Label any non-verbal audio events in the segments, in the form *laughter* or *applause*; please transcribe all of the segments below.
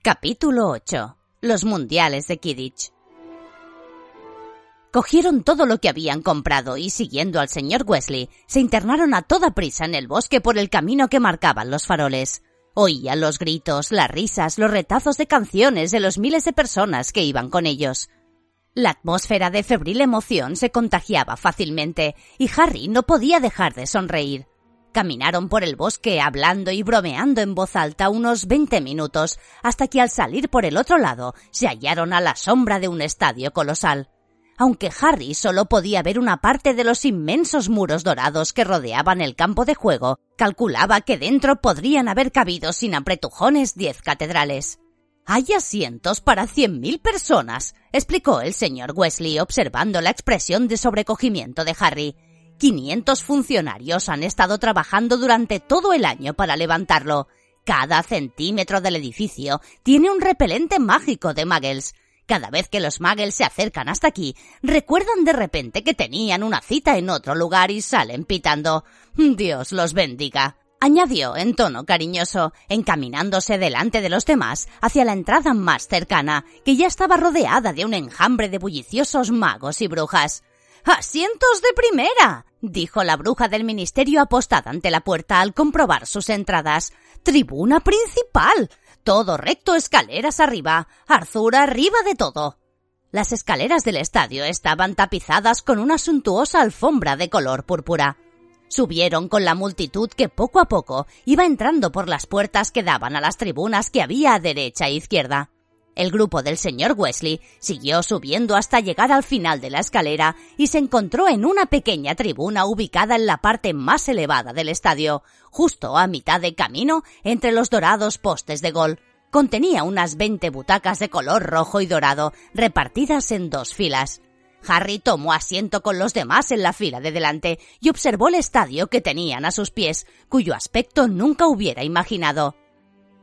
Capítulo 8. Los Mundiales de Kidditch. Cogieron todo lo que habían comprado y, siguiendo al señor Wesley, se internaron a toda prisa en el bosque por el camino que marcaban los faroles. Oían los gritos, las risas, los retazos de canciones de los miles de personas que iban con ellos. La atmósfera de febril emoción se contagiaba fácilmente y Harry no podía dejar de sonreír. Caminaron por el bosque hablando y bromeando en voz alta unos veinte minutos, hasta que al salir por el otro lado se hallaron a la sombra de un estadio colosal. Aunque Harry solo podía ver una parte de los inmensos muros dorados que rodeaban el campo de juego, calculaba que dentro podrían haber cabido sin apretujones diez catedrales. Hay asientos para cien mil personas, explicó el señor Wesley observando la expresión de sobrecogimiento de Harry. 500 funcionarios han estado trabajando durante todo el año para levantarlo. Cada centímetro del edificio tiene un repelente mágico de muggles. Cada vez que los muggles se acercan hasta aquí, recuerdan de repente que tenían una cita en otro lugar y salen pitando. Dios los bendiga. Añadió en tono cariñoso, encaminándose delante de los demás hacia la entrada más cercana, que ya estaba rodeada de un enjambre de bulliciosos magos y brujas. ¡Asientos de primera! Dijo la bruja del ministerio apostada ante la puerta al comprobar sus entradas. Tribuna principal. Todo recto escaleras arriba. Arthur arriba de todo. Las escaleras del estadio estaban tapizadas con una suntuosa alfombra de color púrpura. Subieron con la multitud que poco a poco iba entrando por las puertas que daban a las tribunas que había a derecha e izquierda. El grupo del señor Wesley siguió subiendo hasta llegar al final de la escalera y se encontró en una pequeña tribuna ubicada en la parte más elevada del estadio, justo a mitad de camino entre los dorados postes de gol. Contenía unas veinte butacas de color rojo y dorado, repartidas en dos filas. Harry tomó asiento con los demás en la fila de delante y observó el estadio que tenían a sus pies, cuyo aspecto nunca hubiera imaginado.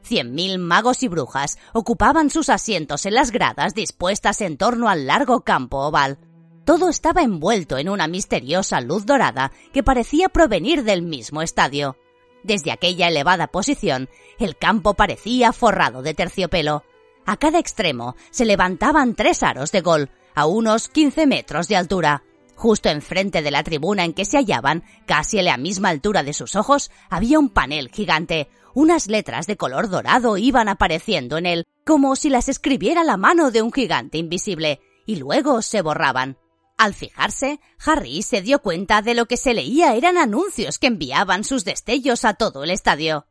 Cien mil magos y brujas ocupaban sus asientos en las gradas dispuestas en torno al largo campo oval. Todo estaba envuelto en una misteriosa luz dorada que parecía provenir del mismo estadio. Desde aquella elevada posición, el campo parecía forrado de terciopelo. A cada extremo se levantaban tres aros de gol, a unos quince metros de altura. Justo enfrente de la tribuna en que se hallaban, casi a la misma altura de sus ojos, había un panel gigante, unas letras de color dorado iban apareciendo en él, como si las escribiera la mano de un gigante invisible, y luego se borraban. Al fijarse, Harry se dio cuenta de lo que se leía eran anuncios que enviaban sus destellos a todo el estadio.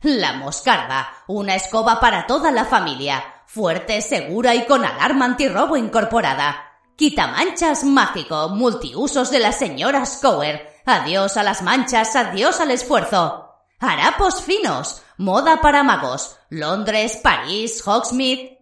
La moscarda, una escoba para toda la familia, fuerte, segura y con alarma antirrobo incorporada. Quitamanchas mágico, multiusos de la señora Scower. Adiós a las manchas, adiós al esfuerzo. Harapos finos, moda para magos, Londres, París, Hogsmeade.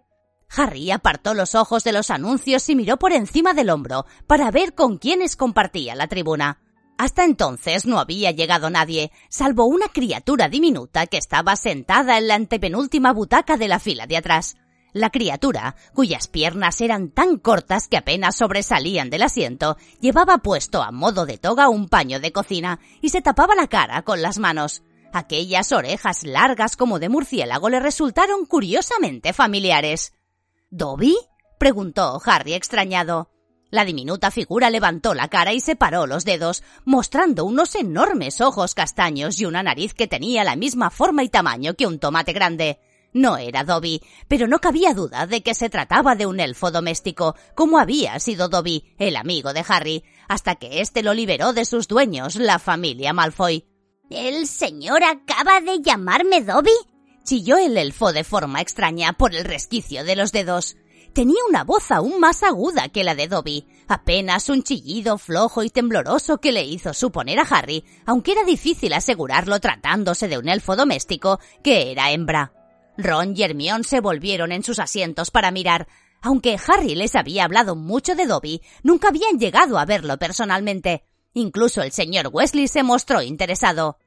Harry apartó los ojos de los anuncios y miró por encima del hombro para ver con quiénes compartía la tribuna. Hasta entonces no había llegado nadie, salvo una criatura diminuta que estaba sentada en la antepenúltima butaca de la fila de atrás. La criatura, cuyas piernas eran tan cortas que apenas sobresalían del asiento, llevaba puesto a modo de toga un paño de cocina y se tapaba la cara con las manos. Aquellas orejas largas como de murciélago le resultaron curiosamente familiares. ¿Dobby? preguntó Harry extrañado. La diminuta figura levantó la cara y separó los dedos, mostrando unos enormes ojos castaños y una nariz que tenía la misma forma y tamaño que un tomate grande. No era Dobby, pero no cabía duda de que se trataba de un elfo doméstico, como había sido Dobby, el amigo de Harry, hasta que éste lo liberó de sus dueños, la familia Malfoy. ¿El señor acaba de llamarme Dobby? chilló el elfo de forma extraña por el resquicio de los dedos. Tenía una voz aún más aguda que la de Dobby, apenas un chillido flojo y tembloroso que le hizo suponer a Harry, aunque era difícil asegurarlo tratándose de un elfo doméstico, que era hembra. Ron y Hermione se volvieron en sus asientos para mirar. Aunque Harry les había hablado mucho de Dobby, nunca habían llegado a verlo personalmente. Incluso el señor Wesley se mostró interesado.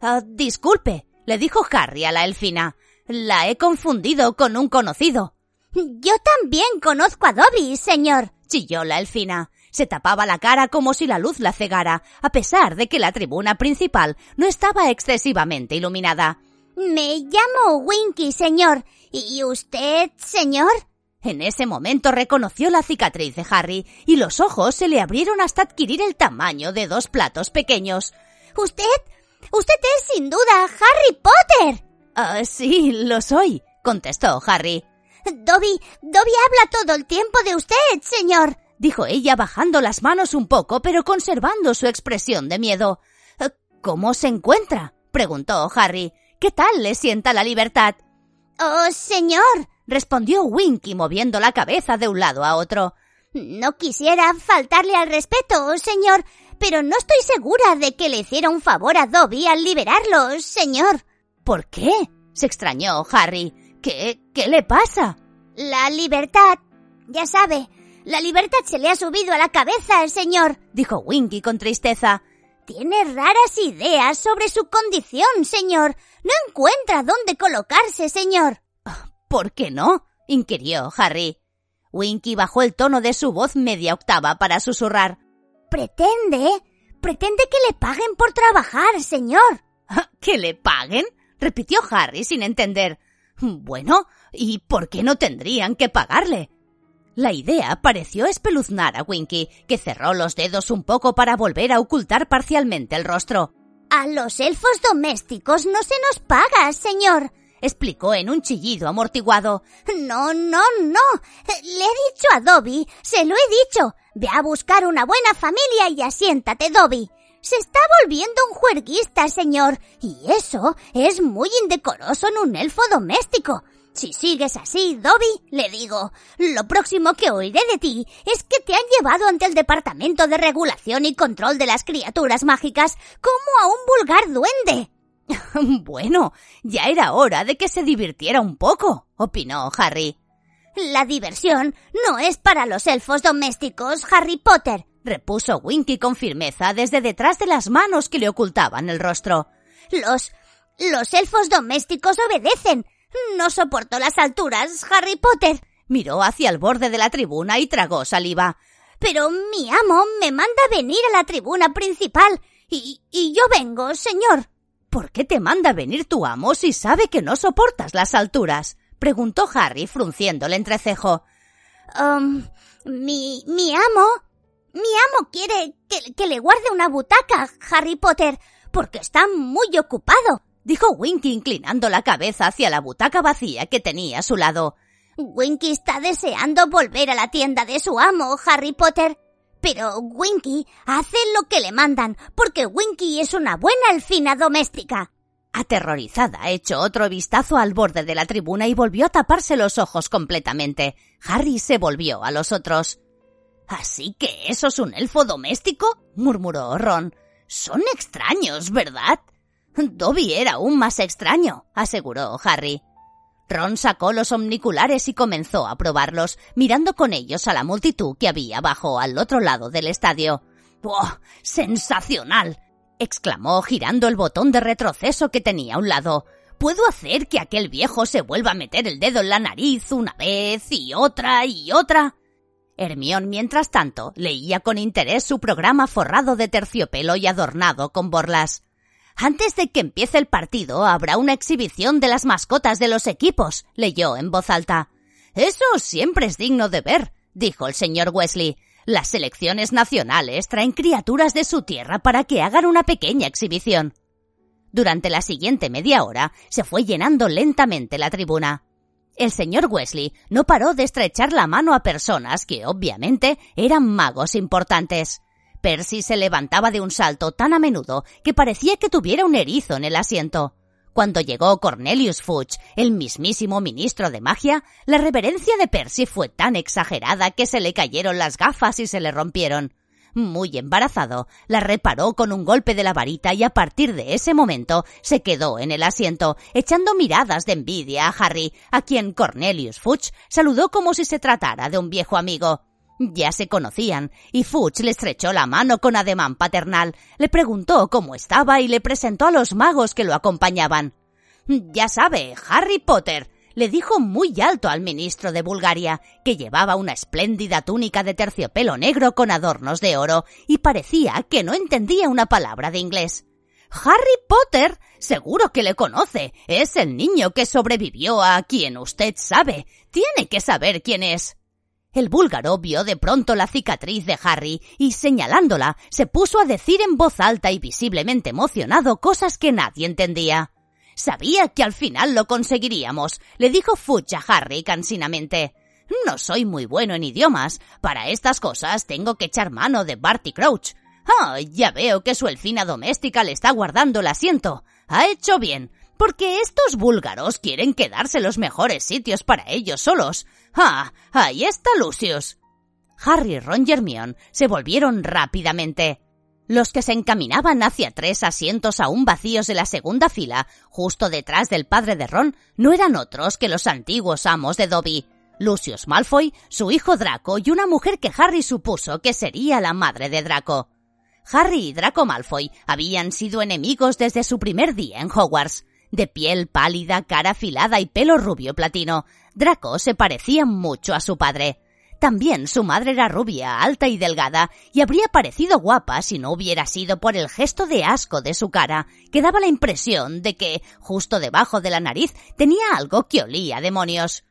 Ah, disculpe, le dijo Harry a la elfina. La he confundido con un conocido. Yo también conozco a Dobby, señor, chilló la elfina. Se tapaba la cara como si la luz la cegara, a pesar de que la tribuna principal no estaba excesivamente iluminada. Me llamo Winky, señor. ¿Y usted, señor? En ese momento reconoció la cicatriz de Harry y los ojos se le abrieron hasta adquirir el tamaño de dos platos pequeños. ¿Usted? Usted es sin duda Harry Potter. Ah, sí, lo soy, contestó Harry. Dobby, Dobby habla todo el tiempo de usted, señor, dijo ella bajando las manos un poco, pero conservando su expresión de miedo. ¿Cómo se encuentra? preguntó Harry. ¿Qué tal le sienta la libertad? Oh, señor, respondió Winky moviendo la cabeza de un lado a otro. No quisiera faltarle al respeto, señor, pero no estoy segura de que le hiciera un favor a Dobby al liberarlo, señor. ¿Por qué? se extrañó Harry. ¿Qué, qué le pasa? La libertad. Ya sabe, la libertad se le ha subido a la cabeza señor, dijo Winky con tristeza. Tiene raras ideas sobre su condición, señor. No encuentra dónde colocarse, señor. ¿Por qué no? inquirió Harry. Winky bajó el tono de su voz media octava para susurrar. Pretende. Pretende que le paguen por trabajar, señor. *laughs* ¿Que le paguen? repitió Harry sin entender. Bueno, ¿y por qué no tendrían que pagarle? La idea pareció espeluznar a Winky, que cerró los dedos un poco para volver a ocultar parcialmente el rostro. A los elfos domésticos no se nos paga, señor, explicó en un chillido amortiguado. No, no, no. Le he dicho a Dobby, se lo he dicho. Ve a buscar una buena familia y asiéntate, Dobby. Se está volviendo un juerguista, señor, y eso es muy indecoroso en un elfo doméstico. Si sigues así, Dobby, le digo, lo próximo que oiré de ti es que te han llevado ante el Departamento de Regulación y Control de las Criaturas Mágicas como a un vulgar duende. *laughs* bueno, ya era hora de que se divirtiera un poco, opinó Harry. La diversión no es para los elfos domésticos, Harry Potter, repuso Winky con firmeza desde detrás de las manos que le ocultaban el rostro. Los. los elfos domésticos obedecen. No soporto las alturas, Harry Potter. Miró hacia el borde de la tribuna y tragó saliva. Pero mi amo me manda venir a la tribuna principal. Y, y yo vengo, señor. ¿Por qué te manda venir tu amo si sabe que no soportas las alturas? preguntó Harry frunciendo el entrecejo. Um, mi, mi amo. Mi amo quiere que, que le guarde una butaca, Harry Potter, porque está muy ocupado, dijo Winky inclinando la cabeza hacia la butaca vacía que tenía a su lado. Winky está deseando volver a la tienda de su amo, Harry Potter. Pero Winky hace lo que le mandan, porque Winky es una buena elfina doméstica. Aterrorizada, echó otro vistazo al borde de la tribuna y volvió a taparse los ojos completamente. Harry se volvió a los otros. ¿Así que eso es un elfo doméstico? murmuró Ron. Son extraños, ¿verdad? Dobby era aún más extraño, aseguró Harry. Ron sacó los omniculares y comenzó a probarlos, mirando con ellos a la multitud que había abajo al otro lado del estadio. ¡Oh! ¡Sensacional! exclamó girando el botón de retroceso que tenía a un lado. Puedo hacer que aquel viejo se vuelva a meter el dedo en la nariz una vez y otra y otra. Hermión, mientras tanto, leía con interés su programa forrado de terciopelo y adornado con borlas. Antes de que empiece el partido habrá una exhibición de las mascotas de los equipos, leyó en voz alta. Eso siempre es digno de ver, dijo el señor Wesley. Las selecciones nacionales traen criaturas de su tierra para que hagan una pequeña exhibición. Durante la siguiente media hora se fue llenando lentamente la tribuna. El señor Wesley no paró de estrechar la mano a personas que obviamente eran magos importantes. Percy se levantaba de un salto tan a menudo que parecía que tuviera un erizo en el asiento. Cuando llegó Cornelius Fudge, el mismísimo ministro de magia, la reverencia de Percy fue tan exagerada que se le cayeron las gafas y se le rompieron. Muy embarazado, la reparó con un golpe de la varita y a partir de ese momento se quedó en el asiento, echando miradas de envidia a Harry, a quien Cornelius Fudge saludó como si se tratara de un viejo amigo. Ya se conocían, y Fudge le estrechó la mano con ademán paternal, le preguntó cómo estaba y le presentó a los magos que lo acompañaban. Ya sabe, Harry Potter, le dijo muy alto al ministro de Bulgaria, que llevaba una espléndida túnica de terciopelo negro con adornos de oro, y parecía que no entendía una palabra de inglés. Harry Potter. Seguro que le conoce. Es el niño que sobrevivió a quien usted sabe. Tiene que saber quién es. El búlgaro vio de pronto la cicatriz de Harry y, señalándola, se puso a decir en voz alta y visiblemente emocionado cosas que nadie entendía. Sabía que al final lo conseguiríamos, le dijo Fudge a Harry cansinamente. No soy muy bueno en idiomas. Para estas cosas tengo que echar mano de Barty Crouch. Ah, ya veo que su elfina doméstica le está guardando el asiento. Ha hecho bien porque estos búlgaros quieren quedarse los mejores sitios para ellos solos. Ah, ahí está Lucius. Harry Ron y se volvieron rápidamente. Los que se encaminaban hacia tres asientos aún vacíos de la segunda fila, justo detrás del padre de Ron, no eran otros que los antiguos amos de Dobby. Lucius Malfoy, su hijo Draco y una mujer que Harry supuso que sería la madre de Draco. Harry y Draco Malfoy habían sido enemigos desde su primer día en Hogwarts. De piel pálida, cara afilada y pelo rubio platino, Draco se parecía mucho a su padre. También su madre era rubia, alta y delgada, y habría parecido guapa si no hubiera sido por el gesto de asco de su cara, que daba la impresión de que, justo debajo de la nariz, tenía algo que olía a demonios.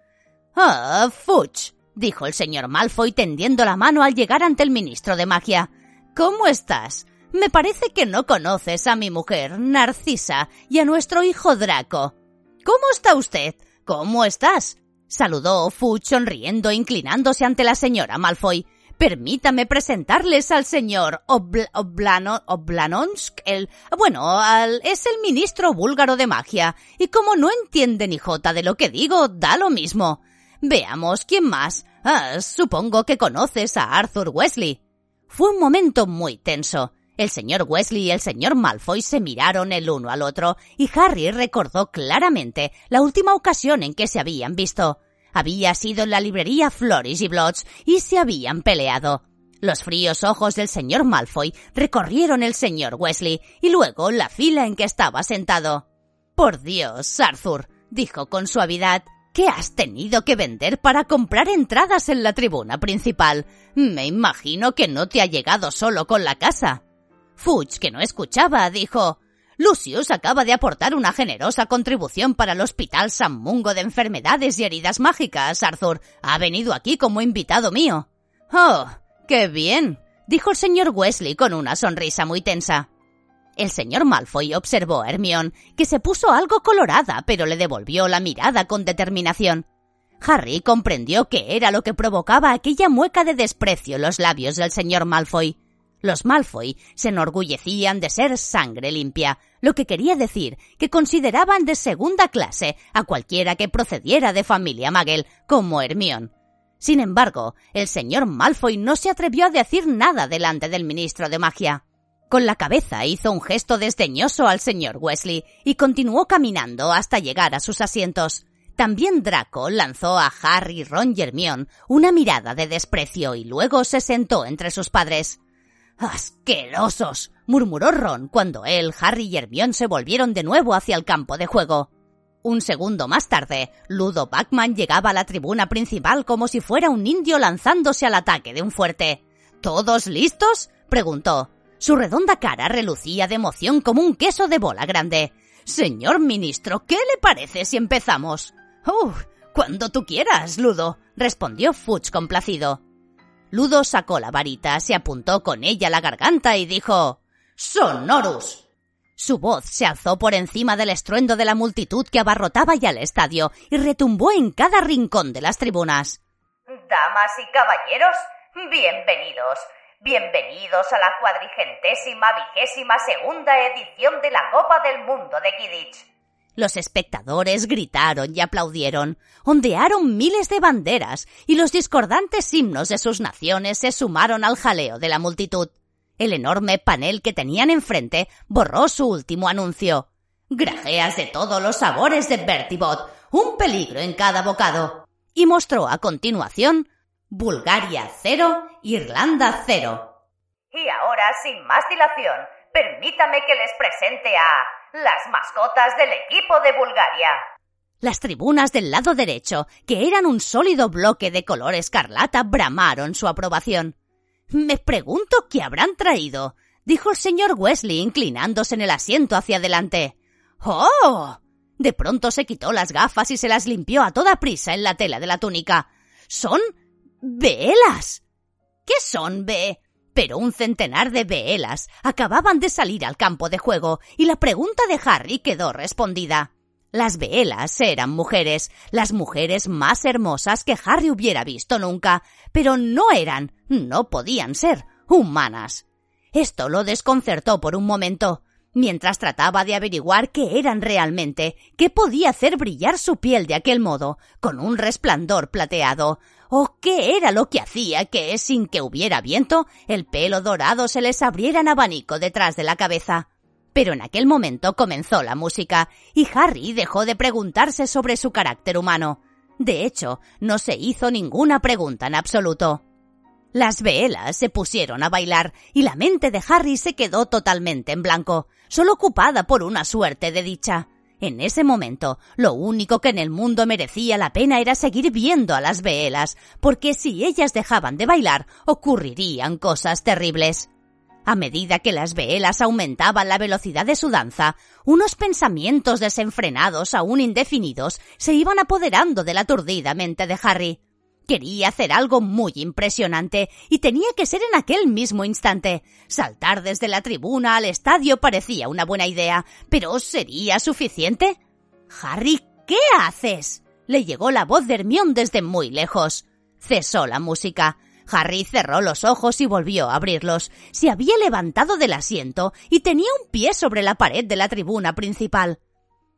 Ah, Fuch, dijo el señor Malfoy tendiendo la mano al llegar ante el ministro de magia. ¿Cómo estás? Me parece que no conoces a mi mujer, Narcisa, y a nuestro hijo Draco. ¿Cómo está usted? ¿Cómo estás? Saludó Fudge sonriendo inclinándose ante la señora Malfoy. Permítame presentarles al señor Oblanonsk, el... Bueno, es el ministro búlgaro de magia, y como no entiende ni jota de lo que digo, da lo mismo. Veamos quién más. Ah, supongo que conoces a Arthur Wesley. Fue un momento muy tenso. El señor Wesley y el señor Malfoy se miraron el uno al otro y Harry recordó claramente la última ocasión en que se habían visto. Había sido en la librería Flourish y Bloods y se habían peleado. Los fríos ojos del señor Malfoy recorrieron el señor Wesley y luego la fila en que estaba sentado. Por Dios, Arthur, dijo con suavidad, ¿qué has tenido que vender para comprar entradas en la tribuna principal? Me imagino que no te ha llegado solo con la casa. Fudge, que no escuchaba, dijo Lucius acaba de aportar una generosa contribución para el Hospital San Mungo de Enfermedades y Heridas Mágicas, Arthur. Ha venido aquí como invitado mío. Oh, qué bien, dijo el señor Wesley con una sonrisa muy tensa. El señor Malfoy observó a Hermione, que se puso algo colorada, pero le devolvió la mirada con determinación. Harry comprendió qué era lo que provocaba aquella mueca de desprecio en los labios del señor Malfoy. Los Malfoy se enorgullecían de ser sangre limpia, lo que quería decir que consideraban de segunda clase a cualquiera que procediera de familia Magel, como Hermión. Sin embargo, el señor Malfoy no se atrevió a decir nada delante del ministro de magia. Con la cabeza hizo un gesto desdeñoso al señor Wesley y continuó caminando hasta llegar a sus asientos. También Draco lanzó a Harry, Ron y una mirada de desprecio y luego se sentó entre sus padres. ¡Asquerosos! murmuró Ron cuando él, Harry y Hermione se volvieron de nuevo hacia el campo de juego. Un segundo más tarde, Ludo Bachman llegaba a la tribuna principal como si fuera un indio lanzándose al ataque de un fuerte. ¿Todos listos? preguntó. Su redonda cara relucía de emoción como un queso de bola grande. Señor ministro, ¿qué le parece si empezamos? ¡Uh! Cuando tú quieras, Ludo, respondió Fudge complacido. Ludo sacó la varita, se apuntó con ella la garganta y dijo Sonorus. Su voz se alzó por encima del estruendo de la multitud que abarrotaba ya el estadio y retumbó en cada rincón de las tribunas. Damas y caballeros, bienvenidos. Bienvenidos a la cuadrigentésima vigésima segunda edición de la Copa del Mundo de Kidditch. Los espectadores gritaron y aplaudieron, ondearon miles de banderas y los discordantes himnos de sus naciones se sumaron al jaleo de la multitud. El enorme panel que tenían enfrente borró su último anuncio. Grajeas de todos los sabores de Bertibot, un peligro en cada bocado. Y mostró a continuación Bulgaria cero, Irlanda cero. Y ahora, sin más dilación, permítame que les presente a las mascotas del equipo de Bulgaria. Las tribunas del lado derecho, que eran un sólido bloque de color escarlata, bramaron su aprobación. Me pregunto qué habrán traído, dijo el señor Wesley inclinándose en el asiento hacia adelante. ¡Oh! De pronto se quitó las gafas y se las limpió a toda prisa en la tela de la túnica. Son velas. ¿Qué son, ve? Pero un centenar de velas acababan de salir al campo de juego y la pregunta de Harry quedó respondida. Las velas eran mujeres, las mujeres más hermosas que Harry hubiera visto nunca, pero no eran, no podían ser, humanas. Esto lo desconcertó por un momento, mientras trataba de averiguar qué eran realmente, qué podía hacer brillar su piel de aquel modo, con un resplandor plateado, o qué era lo que hacía que, sin que hubiera viento, el pelo dorado se les abriera en abanico detrás de la cabeza. Pero en aquel momento comenzó la música, y Harry dejó de preguntarse sobre su carácter humano. De hecho, no se hizo ninguna pregunta en absoluto. Las velas se pusieron a bailar y la mente de Harry se quedó totalmente en blanco, solo ocupada por una suerte de dicha. En ese momento, lo único que en el mundo merecía la pena era seguir viendo a las velas, porque si ellas dejaban de bailar, ocurrirían cosas terribles. A medida que las velas aumentaban la velocidad de su danza, unos pensamientos desenfrenados aún indefinidos se iban apoderando de la aturdida mente de Harry. Quería hacer algo muy impresionante y tenía que ser en aquel mismo instante. Saltar desde la tribuna al estadio parecía una buena idea, pero ¿sería suficiente? Harry, ¿qué haces? le llegó la voz de Hermión desde muy lejos. Cesó la música. Harry cerró los ojos y volvió a abrirlos. Se había levantado del asiento y tenía un pie sobre la pared de la tribuna principal.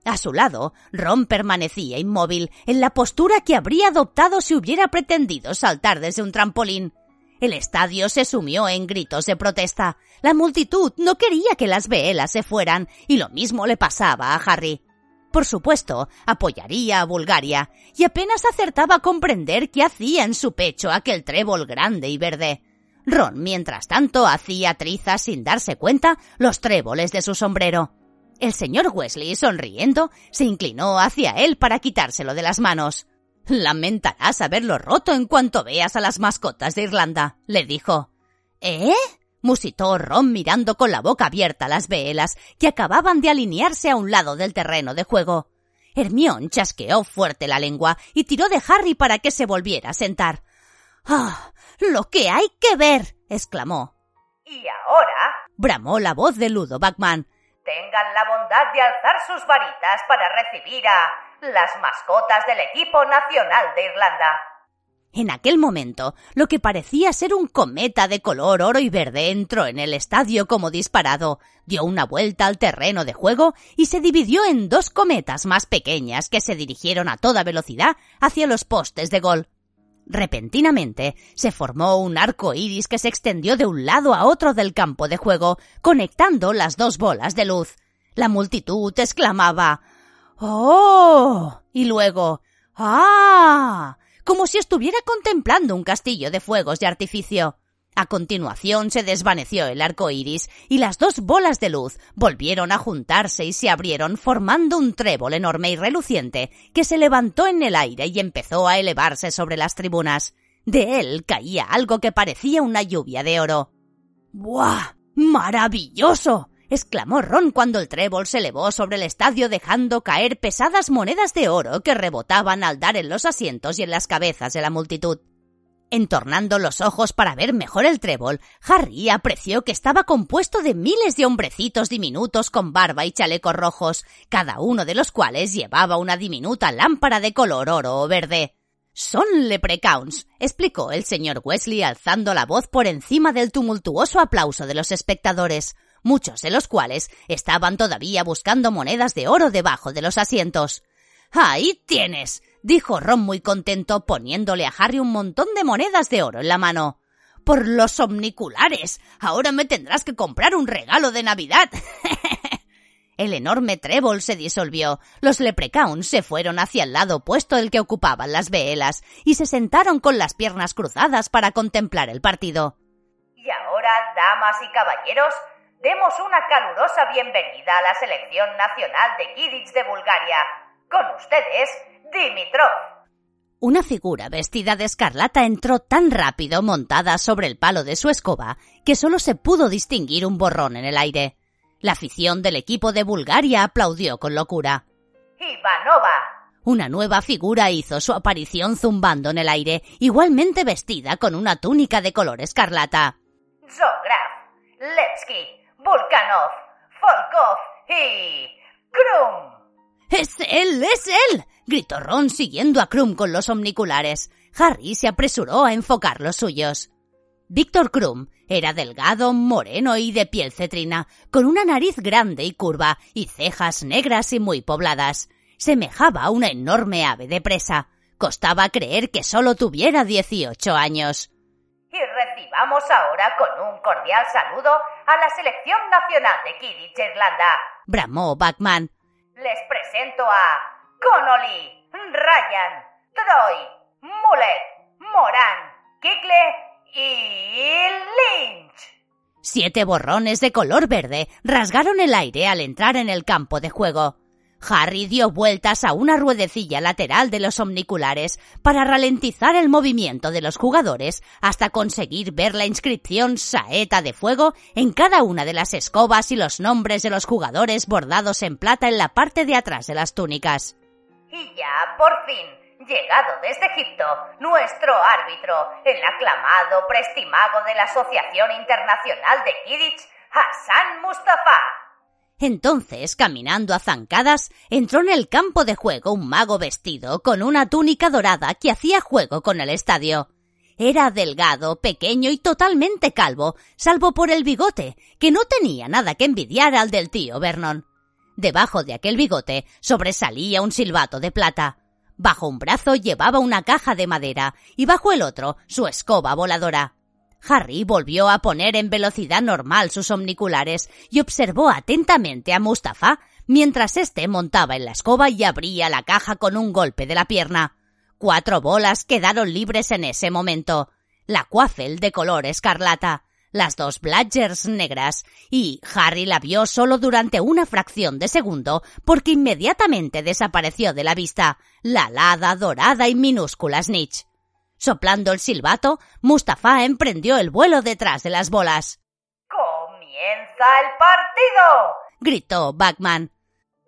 A su lado, Ron permanecía inmóvil, en la postura que habría adoptado si hubiera pretendido saltar desde un trampolín. El estadio se sumió en gritos de protesta. La multitud no quería que las velas se fueran, y lo mismo le pasaba a Harry. Por supuesto, apoyaría a Bulgaria, y apenas acertaba a comprender qué hacía en su pecho aquel trébol grande y verde. Ron, mientras tanto, hacía trizas sin darse cuenta los tréboles de su sombrero. El señor Wesley, sonriendo, se inclinó hacia él para quitárselo de las manos. Lamentarás haberlo roto en cuanto veas a las mascotas de Irlanda, le dijo. ¿Eh? Musitó Ron mirando con la boca abierta las velas que acababan de alinearse a un lado del terreno de juego. Hermión chasqueó fuerte la lengua y tiró de Harry para que se volviera a sentar. ¡Ah! ¡Lo que hay que ver! exclamó. ¿Y ahora? bramó la voz de Ludo Backman tengan la bondad de alzar sus varitas para recibir a las mascotas del equipo nacional de Irlanda. En aquel momento, lo que parecía ser un cometa de color oro y verde entró en el estadio como disparado, dio una vuelta al terreno de juego y se dividió en dos cometas más pequeñas que se dirigieron a toda velocidad hacia los postes de gol. Repentinamente se formó un arco iris que se extendió de un lado a otro del campo de juego, conectando las dos bolas de luz. La multitud exclamaba ¡Oh! y luego ¡Ah! Como si estuviera contemplando un castillo de fuegos de artificio. A continuación se desvaneció el arco iris y las dos bolas de luz volvieron a juntarse y se abrieron formando un trébol enorme y reluciente que se levantó en el aire y empezó a elevarse sobre las tribunas. De él caía algo que parecía una lluvia de oro. ¡Buah! ¡Maravilloso! Exclamó Ron cuando el trébol se elevó sobre el estadio dejando caer pesadas monedas de oro que rebotaban al dar en los asientos y en las cabezas de la multitud. Entornando los ojos para ver mejor el trébol, Harry apreció que estaba compuesto de miles de hombrecitos diminutos con barba y chalecos rojos, cada uno de los cuales llevaba una diminuta lámpara de color oro o verde. Son leprecauns, explicó el señor Wesley alzando la voz por encima del tumultuoso aplauso de los espectadores. Muchos de los cuales estaban todavía buscando monedas de oro debajo de los asientos. Ahí tienes, dijo Ron muy contento poniéndole a Harry un montón de monedas de oro en la mano. Por los omniculares. Ahora me tendrás que comprar un regalo de Navidad. *laughs* El enorme trébol se disolvió. Los leprecauns se fueron hacia el lado opuesto del que ocupaban las veelas y se sentaron con las piernas cruzadas para contemplar el partido. Y ahora, damas y caballeros, demos una calurosa bienvenida a la selección nacional de Kidditch de Bulgaria. Con ustedes, Dimitrov. Una figura vestida de escarlata entró tan rápido montada sobre el palo de su escoba que solo se pudo distinguir un borrón en el aire. La afición del equipo de Bulgaria aplaudió con locura. Ivanova. Una nueva figura hizo su aparición zumbando en el aire, igualmente vestida con una túnica de color escarlata. Zograf, Levski, Volkanov, Volkov y... Krum. ¡Es él! ¡Es él! gritó Ron siguiendo a Krum con los omniculares. Harry se apresuró a enfocar los suyos. Víctor Krum era delgado, moreno y de piel cetrina, con una nariz grande y curva y cejas negras y muy pobladas. Semejaba a una enorme ave de presa. Costaba creer que solo tuviera dieciocho años. Recibamos ahora con un cordial saludo a la selección nacional de Kidditch Irlanda. Bramó Backman. Les presento a Connolly, Ryan, Troy, Mullet, Moran, Kikle y Lynch. Siete borrones de color verde rasgaron el aire al entrar en el campo de juego. Harry dio vueltas a una ruedecilla lateral de los omniculares para ralentizar el movimiento de los jugadores hasta conseguir ver la inscripción Saeta de Fuego en cada una de las escobas y los nombres de los jugadores bordados en plata en la parte de atrás de las túnicas. Y ya, por fin, llegado desde Egipto, nuestro árbitro, el aclamado prestimago de la Asociación Internacional de Kidditch, Hassan Mustafa. Entonces, caminando a zancadas, entró en el campo de juego un mago vestido con una túnica dorada que hacía juego con el estadio. Era delgado, pequeño y totalmente calvo, salvo por el bigote, que no tenía nada que envidiar al del tío Vernon. Debajo de aquel bigote sobresalía un silbato de plata. Bajo un brazo llevaba una caja de madera y bajo el otro su escoba voladora. Harry volvió a poner en velocidad normal sus omniculares y observó atentamente a Mustafa mientras éste montaba en la escoba y abría la caja con un golpe de la pierna. Cuatro bolas quedaron libres en ese momento. La cuafel de color escarlata, las dos Bladgers negras, y Harry la vio solo durante una fracción de segundo porque inmediatamente desapareció de la vista, la alada, dorada y minúscula Snitch. Soplando el silbato, Mustafa emprendió el vuelo detrás de las bolas. ¡Comienza el partido! gritó Bagman.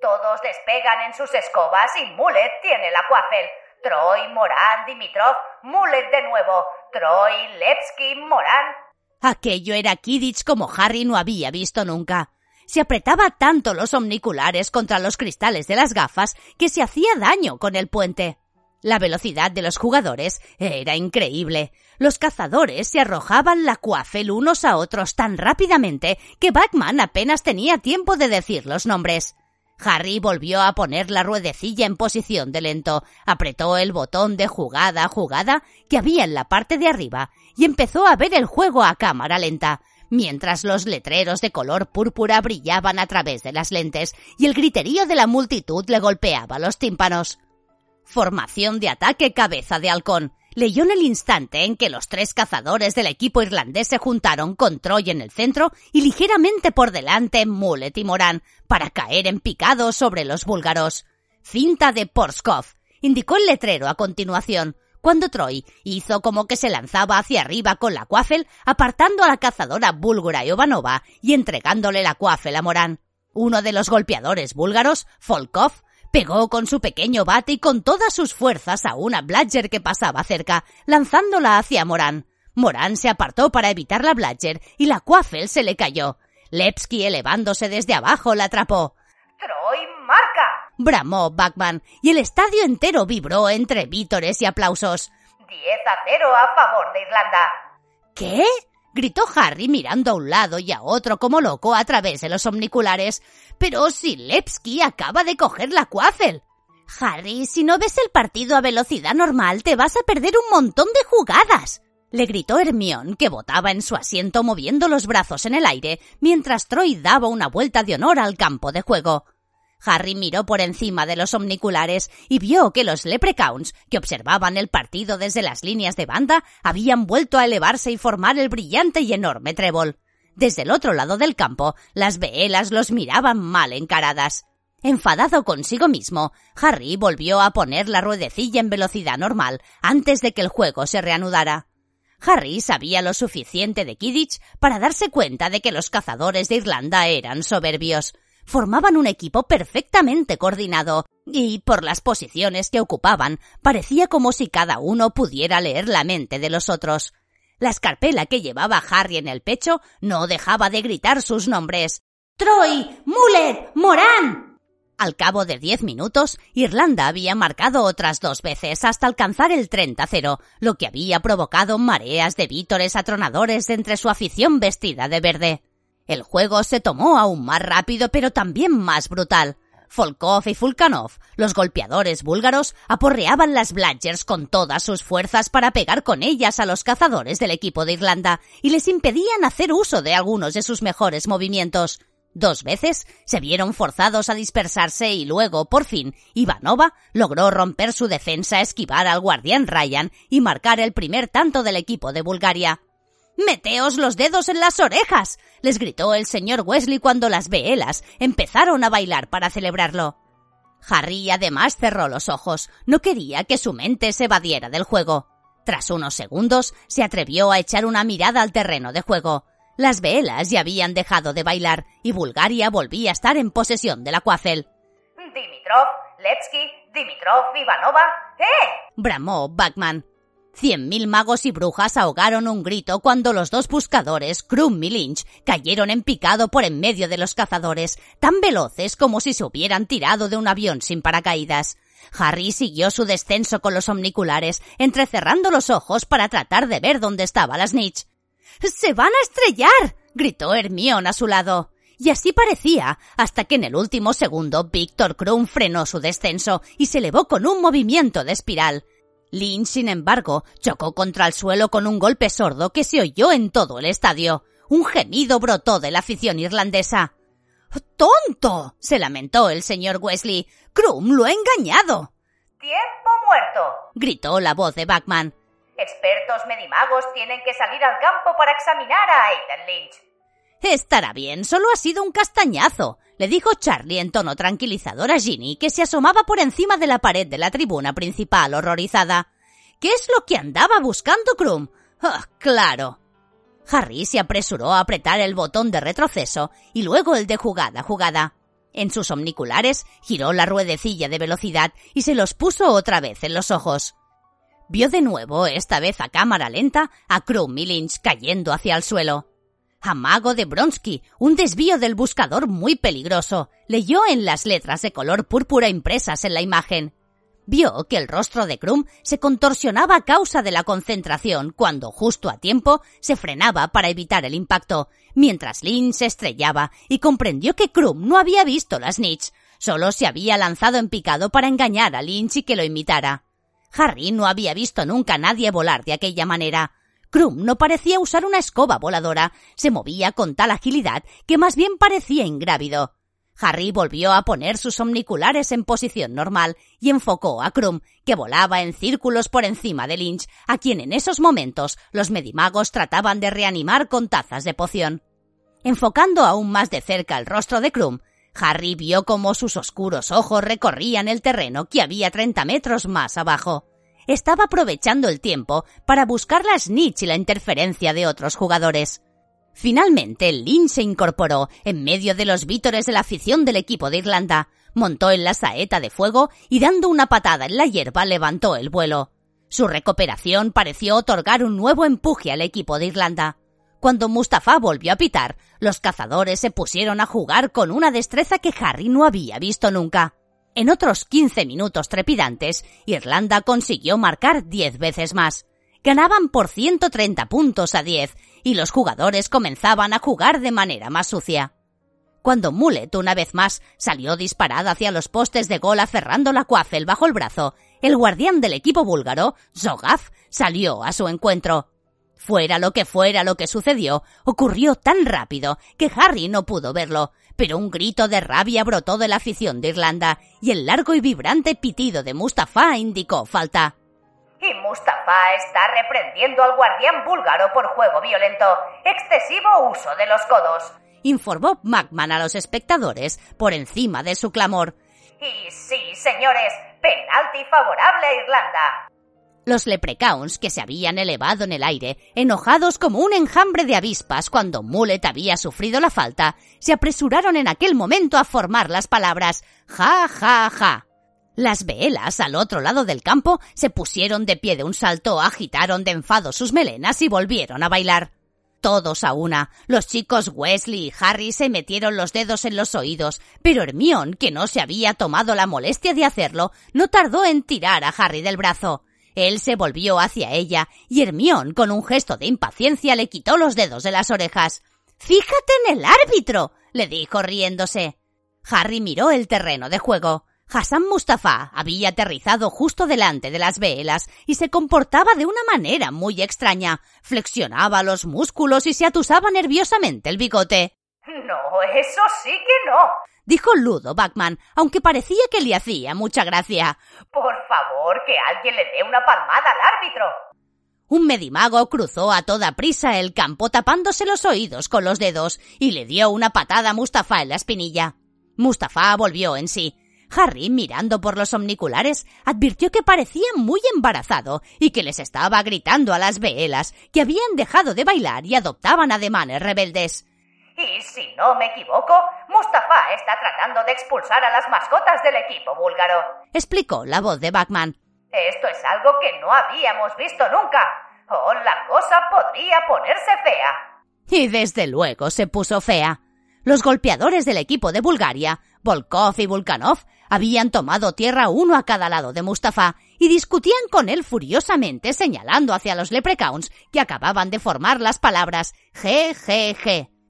Todos despegan en sus escobas y Mullet tiene la cuafel. Troy, Moran, Dimitrov, Mullet de nuevo. Troy, Levski, Moran. Aquello era Kidditch como Harry no había visto nunca. Se apretaba tanto los omniculares contra los cristales de las gafas que se hacía daño con el puente. La velocidad de los jugadores era increíble. Los cazadores se arrojaban la cuafel unos a otros tan rápidamente que Batman apenas tenía tiempo de decir los nombres. Harry volvió a poner la ruedecilla en posición de lento, apretó el botón de jugada a jugada que había en la parte de arriba y empezó a ver el juego a cámara lenta, mientras los letreros de color púrpura brillaban a través de las lentes y el griterío de la multitud le golpeaba los tímpanos. Formación de ataque cabeza de halcón. Leyó en el instante en que los tres cazadores del equipo irlandés se juntaron con Troy en el centro y ligeramente por delante Mullet y Moran para caer en picado sobre los búlgaros. Cinta de Porskov. Indicó el letrero a continuación, cuando Troy hizo como que se lanzaba hacia arriba con la cuafel, apartando a la cazadora búlgara Iovanova y entregándole la cuafel a Moran. Uno de los golpeadores búlgaros, Folkov, Pegó con su pequeño bate y con todas sus fuerzas a una Bladger que pasaba cerca, lanzándola hacia Moran. Moran se apartó para evitar la Bladger y la Quaffel se le cayó. Lepsky, elevándose desde abajo, la atrapó. ¡Troy marca! bramó Backman, y el estadio entero vibró entre vítores y aplausos. ¡Diez a cero a favor de Irlanda. ¿Qué? gritó Harry mirando a un lado y a otro como loco a través de los omniculares. Pero si Lepsky acaba de coger la cuácel. Harry, si no ves el partido a velocidad normal, te vas a perder un montón de jugadas. Le gritó Hermión, que botaba en su asiento moviendo los brazos en el aire, mientras Troy daba una vuelta de honor al campo de juego. Harry miró por encima de los omniculares y vio que los leprechauns, que observaban el partido desde las líneas de banda, habían vuelto a elevarse y formar el brillante y enorme trébol. Desde el otro lado del campo, las veelas los miraban mal encaradas. Enfadado consigo mismo, Harry volvió a poner la ruedecilla en velocidad normal antes de que el juego se reanudara. Harry sabía lo suficiente de Kidditch para darse cuenta de que los cazadores de Irlanda eran soberbios formaban un equipo perfectamente coordinado, y por las posiciones que ocupaban, parecía como si cada uno pudiera leer la mente de los otros. La escarpela que llevaba Harry en el pecho no dejaba de gritar sus nombres. Troy, Mullet, Moran. Al cabo de diez minutos, Irlanda había marcado otras dos veces hasta alcanzar el 30-0, lo que había provocado mareas de vítores atronadores entre su afición vestida de verde. El juego se tomó aún más rápido pero también más brutal. Volkov y Fulkanov, los golpeadores búlgaros, aporreaban las Bludgers con todas sus fuerzas para pegar con ellas a los cazadores del equipo de Irlanda y les impedían hacer uso de algunos de sus mejores movimientos. Dos veces se vieron forzados a dispersarse y luego, por fin, Ivanova logró romper su defensa, esquivar al guardián Ryan y marcar el primer tanto del equipo de Bulgaria. Meteos los dedos en las orejas, les gritó el señor Wesley cuando las veelas empezaron a bailar para celebrarlo. Harry además cerró los ojos, no quería que su mente se evadiera del juego. Tras unos segundos, se atrevió a echar una mirada al terreno de juego. Las veelas ya habían dejado de bailar y Bulgaria volvía a estar en posesión de la cuácel. Dimitrov, Levski, Dimitrov, Ivanova, ¡eh! bramó Bachman. Cien mil magos y brujas ahogaron un grito cuando los dos buscadores, Krum y Lynch, cayeron en picado por en medio de los cazadores, tan veloces como si se hubieran tirado de un avión sin paracaídas. Harry siguió su descenso con los omniculares, entrecerrando los ojos para tratar de ver dónde estaba la snitch. ¡Se van a estrellar! gritó Hermión a su lado. Y así parecía, hasta que en el último segundo Víctor Krum frenó su descenso y se elevó con un movimiento de espiral. Lynch, sin embargo, chocó contra el suelo con un golpe sordo que se oyó en todo el estadio. Un gemido brotó de la afición irlandesa. ¡Tonto! se lamentó el señor Wesley. Krum lo ha engañado. ¡Tiempo muerto! gritó la voz de Bachman. Expertos medimagos tienen que salir al campo para examinar a Aiden Lynch. Estará bien, solo ha sido un castañazo, le dijo Charlie en tono tranquilizador a Ginny, que se asomaba por encima de la pared de la tribuna principal, horrorizada. ¿Qué es lo que andaba buscando Krum? ¡Ah, claro! Harry se apresuró a apretar el botón de retroceso y luego el de jugada jugada. En sus omniculares giró la ruedecilla de velocidad y se los puso otra vez en los ojos. Vio de nuevo, esta vez a cámara lenta, a Krum y Lynch cayendo hacia el suelo. Amago de Bronsky, un desvío del buscador muy peligroso, leyó en las letras de color púrpura impresas en la imagen. Vio que el rostro de Krum se contorsionaba a causa de la concentración cuando, justo a tiempo, se frenaba para evitar el impacto, mientras Lynn se estrellaba y comprendió que Krum no había visto la snitch, solo se había lanzado en picado para engañar a Lynch y que lo imitara. Harry no había visto nunca a nadie volar de aquella manera. Krum no parecía usar una escoba voladora, se movía con tal agilidad que más bien parecía ingrávido. Harry volvió a poner sus omniculares en posición normal y enfocó a Krum, que volaba en círculos por encima de Lynch, a quien en esos momentos los medimagos trataban de reanimar con tazas de poción. Enfocando aún más de cerca el rostro de Krum, Harry vio cómo sus oscuros ojos recorrían el terreno que había treinta metros más abajo estaba aprovechando el tiempo para buscar la snitch y la interferencia de otros jugadores. Finalmente, Lynn se incorporó en medio de los vítores de la afición del equipo de Irlanda, montó en la saeta de fuego y dando una patada en la hierba levantó el vuelo. Su recuperación pareció otorgar un nuevo empuje al equipo de Irlanda. Cuando Mustafa volvió a pitar, los cazadores se pusieron a jugar con una destreza que Harry no había visto nunca. En otros 15 minutos trepidantes, Irlanda consiguió marcar 10 veces más. Ganaban por 130 puntos a 10 y los jugadores comenzaban a jugar de manera más sucia. Cuando Mulet una vez más salió disparada hacia los postes de gol aferrando la cuafel bajo el brazo, el guardián del equipo búlgaro, Zogaf, salió a su encuentro. Fuera lo que fuera lo que sucedió, ocurrió tan rápido que Harry no pudo verlo, pero un grito de rabia brotó de la afición de Irlanda y el largo y vibrante pitido de Mustafa indicó falta. Y Mustafa está reprendiendo al guardián búlgaro por juego violento, excesivo uso de los codos, informó Magman a los espectadores por encima de su clamor. Y sí, señores, penalti favorable a Irlanda. Los leprecauns que se habían elevado en el aire, enojados como un enjambre de avispas cuando Mullet había sufrido la falta, se apresuraron en aquel momento a formar las palabras ja, ja, ja. Las velas al otro lado del campo se pusieron de pie de un salto, agitaron de enfado sus melenas y volvieron a bailar. Todos a una, los chicos Wesley y Harry se metieron los dedos en los oídos, pero Hermión, que no se había tomado la molestia de hacerlo, no tardó en tirar a Harry del brazo. Él se volvió hacia ella y Hermión, con un gesto de impaciencia, le quitó los dedos de las orejas. Fíjate en el árbitro, le dijo riéndose. Harry miró el terreno de juego. Hassan Mustafa había aterrizado justo delante de las velas y se comportaba de una manera muy extraña. Flexionaba los músculos y se atusaba nerviosamente el bigote. No, eso sí que no, dijo Ludo Bachman, aunque parecía que le hacía mucha gracia. Por favor, que alguien le dé una palmada al árbitro. Un medimago cruzó a toda prisa el campo tapándose los oídos con los dedos y le dio una patada a Mustafa en la espinilla. Mustafa volvió en sí. Harry, mirando por los omniculares, advirtió que parecía muy embarazado y que les estaba gritando a las veelas que habían dejado de bailar y adoptaban ademanes rebeldes. Y si no me equivoco, Mustafa está tratando de expulsar a las mascotas del equipo búlgaro. Explicó la voz de Bachman. Esto es algo que no habíamos visto nunca. Oh, la cosa podría ponerse fea. Y desde luego se puso fea. Los golpeadores del equipo de Bulgaria, Volkov y Vulkanov, habían tomado tierra uno a cada lado de Mustafa y discutían con él furiosamente señalando hacia los leprecauns que acababan de formar las palabras GGG.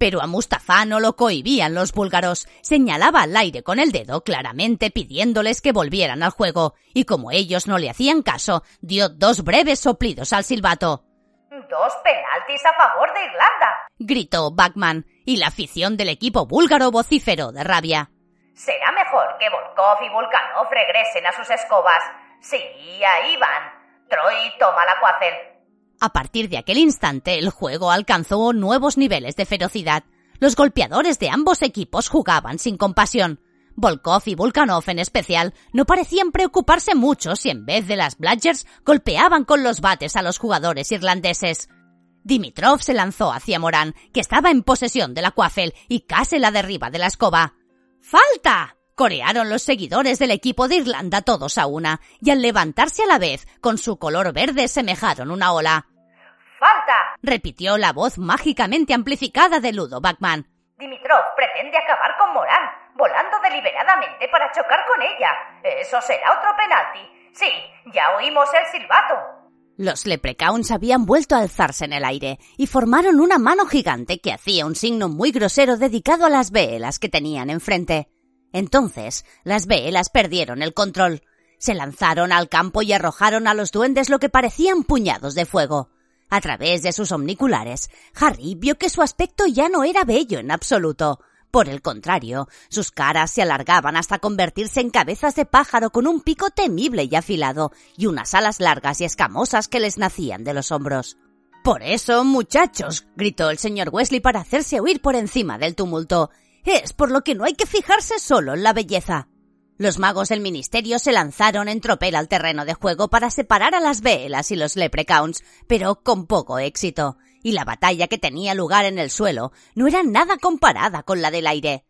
Pero a Mustafa no lo cohibían los búlgaros. Señalaba al aire con el dedo, claramente pidiéndoles que volvieran al juego, y como ellos no le hacían caso, dio dos breves soplidos al silbato. Dos penaltis a favor de Irlanda, gritó Bachman, y la afición del equipo búlgaro vociferó de rabia. Será mejor que Volkov y Vulkanov regresen a sus escobas. Sí, ahí van. Troy toma la cuacel. A partir de aquel instante, el juego alcanzó nuevos niveles de ferocidad. Los golpeadores de ambos equipos jugaban sin compasión. Volkov y Vulkanov en especial no parecían preocuparse mucho si en vez de las Bludgers golpeaban con los bates a los jugadores irlandeses. Dimitrov se lanzó hacia Morán, que estaba en posesión de la y casi la derriba de la escoba. ¡Falta! corearon los seguidores del equipo de Irlanda todos a una, y al levantarse a la vez, con su color verde semejaron una ola. ¡Falta! repitió la voz mágicamente amplificada de Ludo Bachman. Dimitrov pretende acabar con Morán, volando deliberadamente para chocar con ella. Eso será otro penalti. Sí, ya oímos el silbato. Los leprecauns habían vuelto a alzarse en el aire y formaron una mano gigante que hacía un signo muy grosero dedicado a las velas que tenían enfrente. Entonces, las velas perdieron el control. Se lanzaron al campo y arrojaron a los duendes lo que parecían puñados de fuego. A través de sus omniculares, Harry vio que su aspecto ya no era bello en absoluto. Por el contrario, sus caras se alargaban hasta convertirse en cabezas de pájaro con un pico temible y afilado y unas alas largas y escamosas que les nacían de los hombros. Por eso, muchachos, gritó el señor Wesley para hacerse oír por encima del tumulto. Es por lo que no hay que fijarse solo en la belleza. Los magos del ministerio se lanzaron en tropel al terreno de juego para separar a las velas y los leprecauns, pero con poco éxito, y la batalla que tenía lugar en el suelo no era nada comparada con la del aire.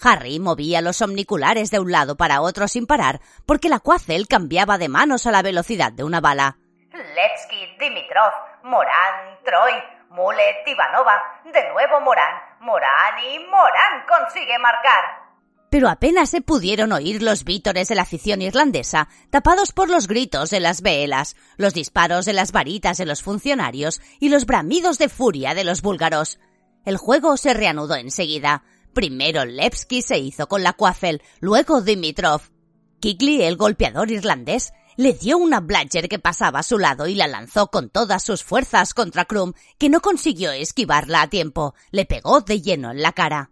Harry movía los omniculares de un lado para otro sin parar, porque la cuacel cambiaba de manos a la velocidad de una bala. Levski, Dimitrov, Morán, Troy, Mulet, Ivanova, de nuevo Morán, Morán y Morán consigue marcar. Pero apenas se pudieron oír los vítores de la afición irlandesa, tapados por los gritos de las velas, los disparos de las varitas de los funcionarios y los bramidos de furia de los búlgaros. El juego se reanudó enseguida. Primero Levski se hizo con la Quaffel, luego Dimitrov. Kikli, el golpeador irlandés, le dio una Bladger que pasaba a su lado y la lanzó con todas sus fuerzas contra Krum, que no consiguió esquivarla a tiempo. Le pegó de lleno en la cara.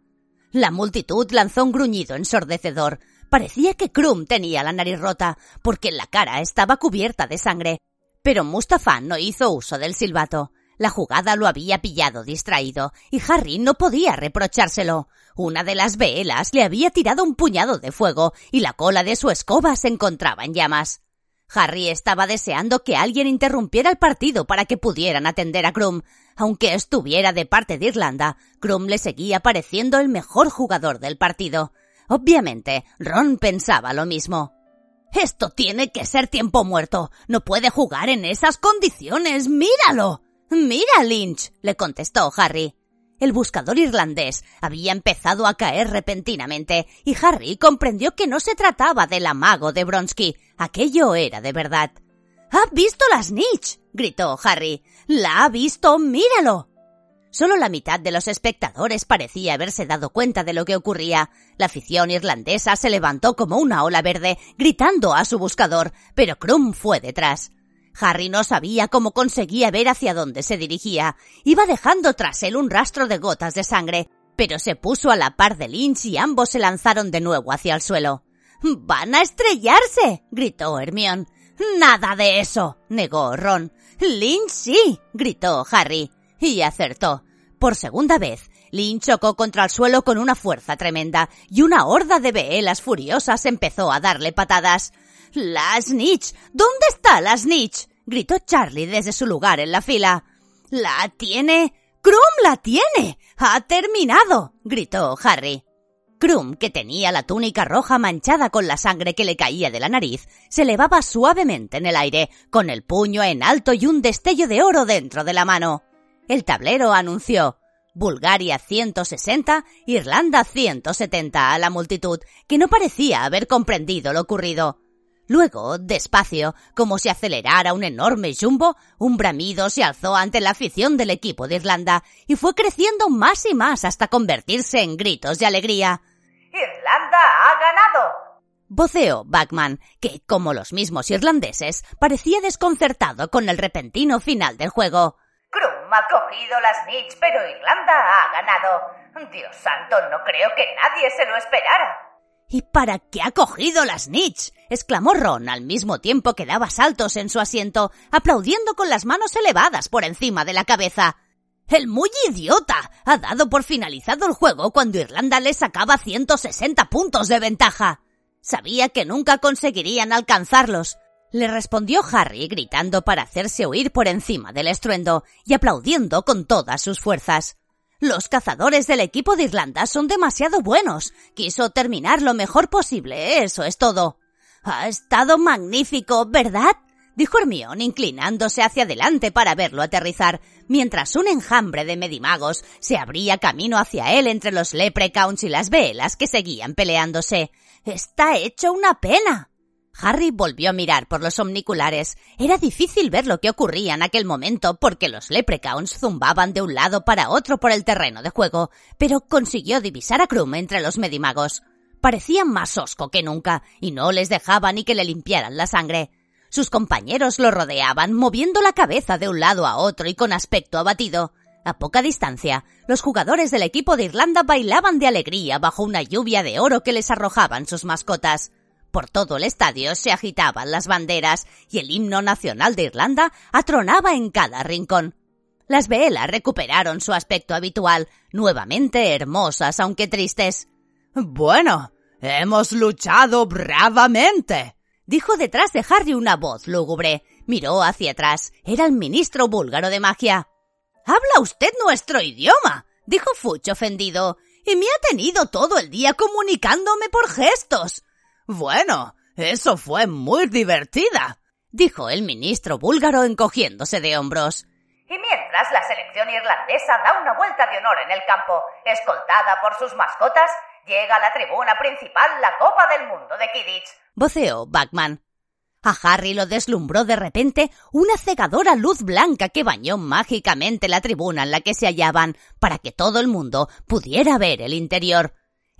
La multitud lanzó un gruñido ensordecedor. Parecía que Krum tenía la nariz rota, porque la cara estaba cubierta de sangre. Pero Mustafa no hizo uso del silbato. La jugada lo había pillado distraído, y Harry no podía reprochárselo. Una de las velas le había tirado un puñado de fuego, y la cola de su escoba se encontraba en llamas. Harry estaba deseando que alguien interrumpiera el partido para que pudieran atender a Krum. Aunque estuviera de parte de Irlanda, Krum le seguía pareciendo el mejor jugador del partido. Obviamente, Ron pensaba lo mismo. Esto tiene que ser tiempo muerto. No puede jugar en esas condiciones. Míralo. Mira, Lynch, le contestó Harry. El buscador irlandés había empezado a caer repentinamente y Harry comprendió que no se trataba del amago de Bronsky. Aquello era de verdad. ¡Ha visto la snitch! gritó Harry. ¡La ha visto! ¡Míralo! Solo la mitad de los espectadores parecía haberse dado cuenta de lo que ocurría. La afición irlandesa se levantó como una ola verde, gritando a su buscador, pero Krum fue detrás. Harry no sabía cómo conseguía ver hacia dónde se dirigía. Iba dejando tras él un rastro de gotas de sangre, pero se puso a la par de Lynch y ambos se lanzaron de nuevo hacia el suelo. ¡Van a estrellarse! gritó Hermión. Nada de eso, negó Ron. Lynch sí, gritó Harry. Y acertó. Por segunda vez, Lynch chocó contra el suelo con una fuerza tremenda, y una horda de veelas furiosas empezó a darle patadas. ¡La snitch! ¿Dónde está la snitch? gritó Charlie desde su lugar en la fila. ¡La tiene! ¡Krum la tiene! ¡Ha terminado! gritó Harry. Krum, que tenía la túnica roja manchada con la sangre que le caía de la nariz, se elevaba suavemente en el aire, con el puño en alto y un destello de oro dentro de la mano. El tablero anunció Bulgaria 160, Irlanda 170 a la multitud, que no parecía haber comprendido lo ocurrido. Luego, despacio, como si acelerara un enorme jumbo, un bramido se alzó ante la afición del equipo de Irlanda y fue creciendo más y más hasta convertirse en gritos de alegría. ¡Irlanda ha ganado! Voceó Bachman, que, como los mismos irlandeses, parecía desconcertado con el repentino final del juego. Krum ha cogido las Nits, pero Irlanda ha ganado. Dios santo, no creo que nadie se lo esperara. ¿Y para qué ha cogido las Snitch? exclamó Ron al mismo tiempo que daba saltos en su asiento, aplaudiendo con las manos elevadas por encima de la cabeza. El muy idiota ha dado por finalizado el juego cuando Irlanda le sacaba 160 puntos de ventaja. Sabía que nunca conseguirían alcanzarlos. Le respondió Harry gritando para hacerse oír por encima del estruendo y aplaudiendo con todas sus fuerzas. Los cazadores del equipo de Irlanda son demasiado buenos. Quiso terminar lo mejor posible, eso es todo. Ha estado magnífico, ¿verdad? dijo Hermión, inclinándose hacia adelante para verlo aterrizar, mientras un enjambre de medimagos se abría camino hacia él entre los leprechauns y las velas que seguían peleándose. Está hecho una pena. Harry volvió a mirar por los omniculares. Era difícil ver lo que ocurría en aquel momento porque los leprechauns zumbaban de un lado para otro por el terreno de juego, pero consiguió divisar a Krum entre los medimagos. Parecían más osco que nunca y no les dejaba ni que le limpiaran la sangre. Sus compañeros lo rodeaban, moviendo la cabeza de un lado a otro y con aspecto abatido. A poca distancia, los jugadores del equipo de Irlanda bailaban de alegría bajo una lluvia de oro que les arrojaban sus mascotas. Por todo el estadio se agitaban las banderas y el himno nacional de Irlanda atronaba en cada rincón. Las velas recuperaron su aspecto habitual, nuevamente hermosas aunque tristes. Bueno, hemos luchado bravamente, dijo detrás de Harry una voz lúgubre. Miró hacia atrás. Era el ministro búlgaro de magia. Habla usted nuestro idioma, dijo Fuch ofendido, y me ha tenido todo el día comunicándome por gestos. Bueno, eso fue muy divertida, dijo el ministro búlgaro encogiéndose de hombros. Y mientras la selección irlandesa da una vuelta de honor en el campo, escoltada por sus mascotas, llega a la tribuna principal la Copa del Mundo de Kidditch. Voceó Backman. A Harry lo deslumbró de repente una cegadora luz blanca que bañó mágicamente la tribuna en la que se hallaban para que todo el mundo pudiera ver el interior.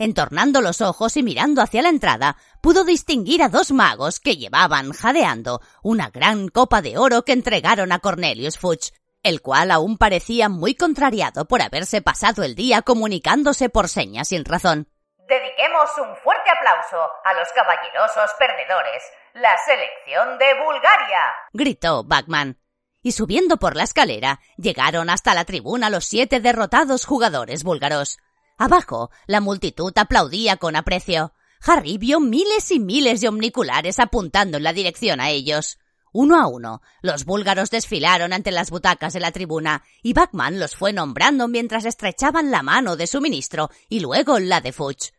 Entornando los ojos y mirando hacia la entrada, pudo distinguir a dos magos que llevaban, jadeando, una gran copa de oro que entregaron a Cornelius Fudge, el cual aún parecía muy contrariado por haberse pasado el día comunicándose por señas sin razón. Dediquemos un fuerte aplauso a los caballerosos perdedores, la selección de Bulgaria. gritó Backman. Y subiendo por la escalera, llegaron hasta la tribuna los siete derrotados jugadores búlgaros. Abajo, la multitud aplaudía con aprecio. Harry vio miles y miles de omniculares apuntando en la dirección a ellos. Uno a uno, los búlgaros desfilaron ante las butacas de la tribuna y Backman los fue nombrando mientras estrechaban la mano de su ministro y luego la de Fuchs.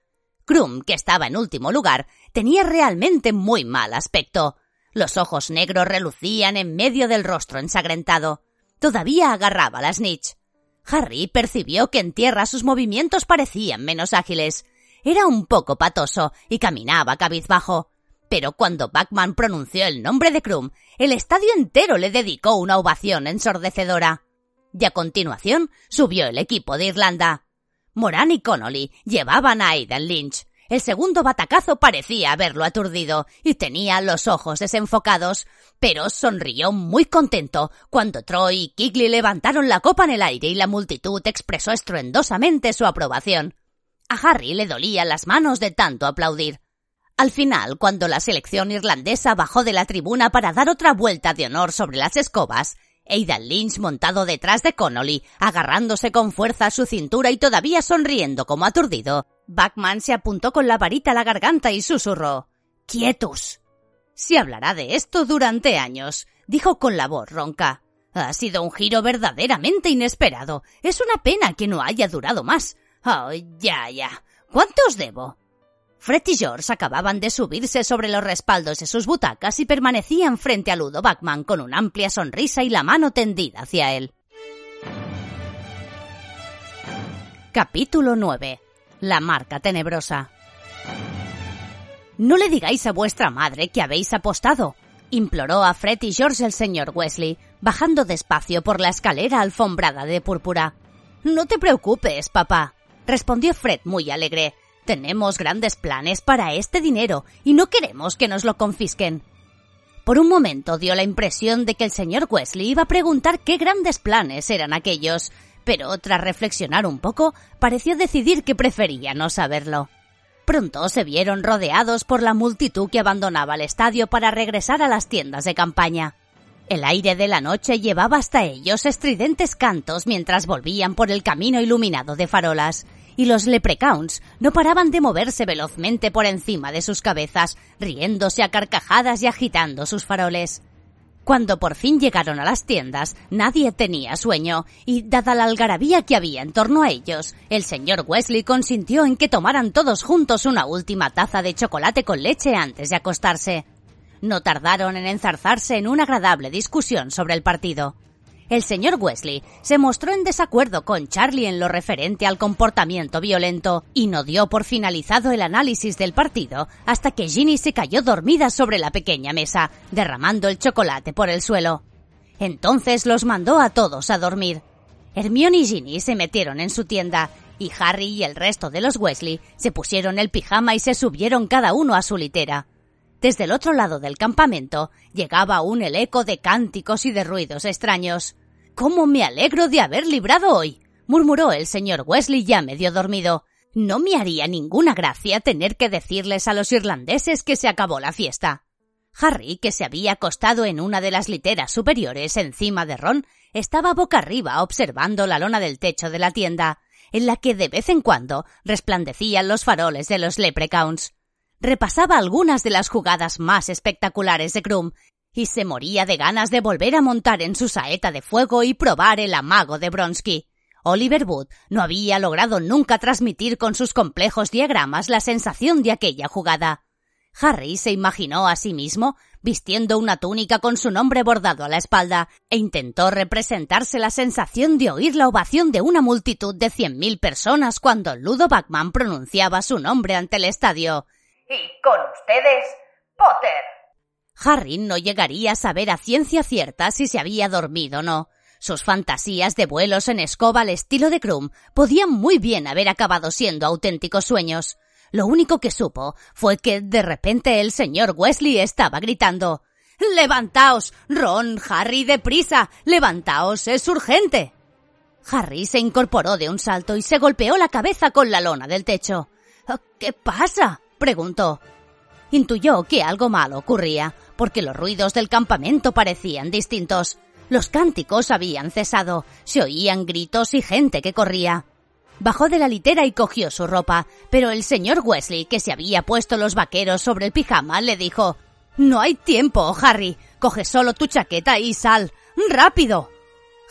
Krum, que estaba en último lugar, tenía realmente muy mal aspecto. Los ojos negros relucían en medio del rostro ensangrentado. Todavía agarraba la snitch. Harry percibió que en tierra sus movimientos parecían menos ágiles. Era un poco patoso y caminaba cabizbajo. Pero cuando Backman pronunció el nombre de Krum, el estadio entero le dedicó una ovación ensordecedora. Y a continuación subió el equipo de Irlanda. Moran y Connolly llevaban a Aidan Lynch. El segundo batacazo parecía haberlo aturdido y tenía los ojos desenfocados, pero sonrió muy contento cuando Troy y Kigley levantaron la copa en el aire y la multitud expresó estruendosamente su aprobación. A Harry le dolían las manos de tanto aplaudir. Al final, cuando la selección irlandesa bajó de la tribuna para dar otra vuelta de honor sobre las escobas, Aidan Lynch montado detrás de Connolly, agarrándose con fuerza a su cintura y todavía sonriendo como aturdido, Backman se apuntó con la varita a la garganta y susurró Quietus. Se hablará de esto durante años, dijo con la voz ronca. Ha sido un giro verdaderamente inesperado. Es una pena que no haya durado más. Oh, ya, ya. ¿Cuánto os debo? Fred y George acababan de subirse sobre los respaldos de sus butacas y permanecían frente a Ludo Backman con una amplia sonrisa y la mano tendida hacia él. Capítulo 9. La marca tenebrosa. No le digáis a vuestra madre que habéis apostado, imploró a Fred y George el señor Wesley, bajando despacio por la escalera alfombrada de púrpura. No te preocupes, papá, respondió Fred muy alegre. Tenemos grandes planes para este dinero y no queremos que nos lo confisquen. Por un momento dio la impresión de que el señor Wesley iba a preguntar qué grandes planes eran aquellos, pero tras reflexionar un poco, pareció decidir que prefería no saberlo. Pronto se vieron rodeados por la multitud que abandonaba el estadio para regresar a las tiendas de campaña. El aire de la noche llevaba hasta ellos estridentes cantos mientras volvían por el camino iluminado de farolas, y los leprechauns no paraban de moverse velozmente por encima de sus cabezas, riéndose a carcajadas y agitando sus faroles. Cuando por fin llegaron a las tiendas, nadie tenía sueño, y dada la algarabía que había en torno a ellos, el señor Wesley consintió en que tomaran todos juntos una última taza de chocolate con leche antes de acostarse. No tardaron en enzarzarse en una agradable discusión sobre el partido el señor Wesley se mostró en desacuerdo con Charlie en lo referente al comportamiento violento y no dio por finalizado el análisis del partido hasta que Ginny se cayó dormida sobre la pequeña mesa, derramando el chocolate por el suelo. Entonces los mandó a todos a dormir. Hermione y Ginny se metieron en su tienda y Harry y el resto de los Wesley se pusieron el pijama y se subieron cada uno a su litera. Desde el otro lado del campamento llegaba aún el eco de cánticos y de ruidos extraños. ¿Cómo me alegro de haber librado hoy? murmuró el señor Wesley ya medio dormido. No me haría ninguna gracia tener que decirles a los irlandeses que se acabó la fiesta. Harry, que se había acostado en una de las literas superiores encima de Ron, estaba boca arriba observando la lona del techo de la tienda, en la que de vez en cuando resplandecían los faroles de los leprechauns repasaba algunas de las jugadas más espectaculares de Krum y se moría de ganas de volver a montar en su saeta de fuego y probar el amago de Bronsky. Oliver Wood no había logrado nunca transmitir con sus complejos diagramas la sensación de aquella jugada. Harry se imaginó a sí mismo vistiendo una túnica con su nombre bordado a la espalda, e intentó representarse la sensación de oír la ovación de una multitud de cien mil personas cuando Ludo Bachman pronunciaba su nombre ante el estadio. Y con ustedes, Potter. Harry no llegaría a saber a ciencia cierta si se había dormido o no. Sus fantasías de vuelos en escoba al estilo de Krum podían muy bien haber acabado siendo auténticos sueños. Lo único que supo fue que de repente el señor Wesley estaba gritando Levantaos. Ron, Harry, deprisa. Levantaos. Es urgente. Harry se incorporó de un salto y se golpeó la cabeza con la lona del techo. ¿Qué pasa? Preguntó. Intuyó que algo malo ocurría, porque los ruidos del campamento parecían distintos. Los cánticos habían cesado, se oían gritos y gente que corría. Bajó de la litera y cogió su ropa, pero el señor Wesley, que se había puesto los vaqueros sobre el pijama, le dijo No hay tiempo, Harry. Coge solo tu chaqueta y sal. ¡Rápido!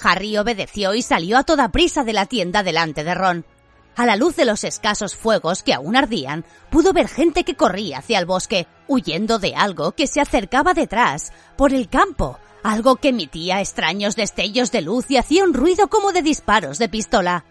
Harry obedeció y salió a toda prisa de la tienda delante de Ron. A la luz de los escasos fuegos que aún ardían, pudo ver gente que corría hacia el bosque, huyendo de algo que se acercaba detrás, por el campo, algo que emitía extraños destellos de luz y hacía un ruido como de disparos de pistola.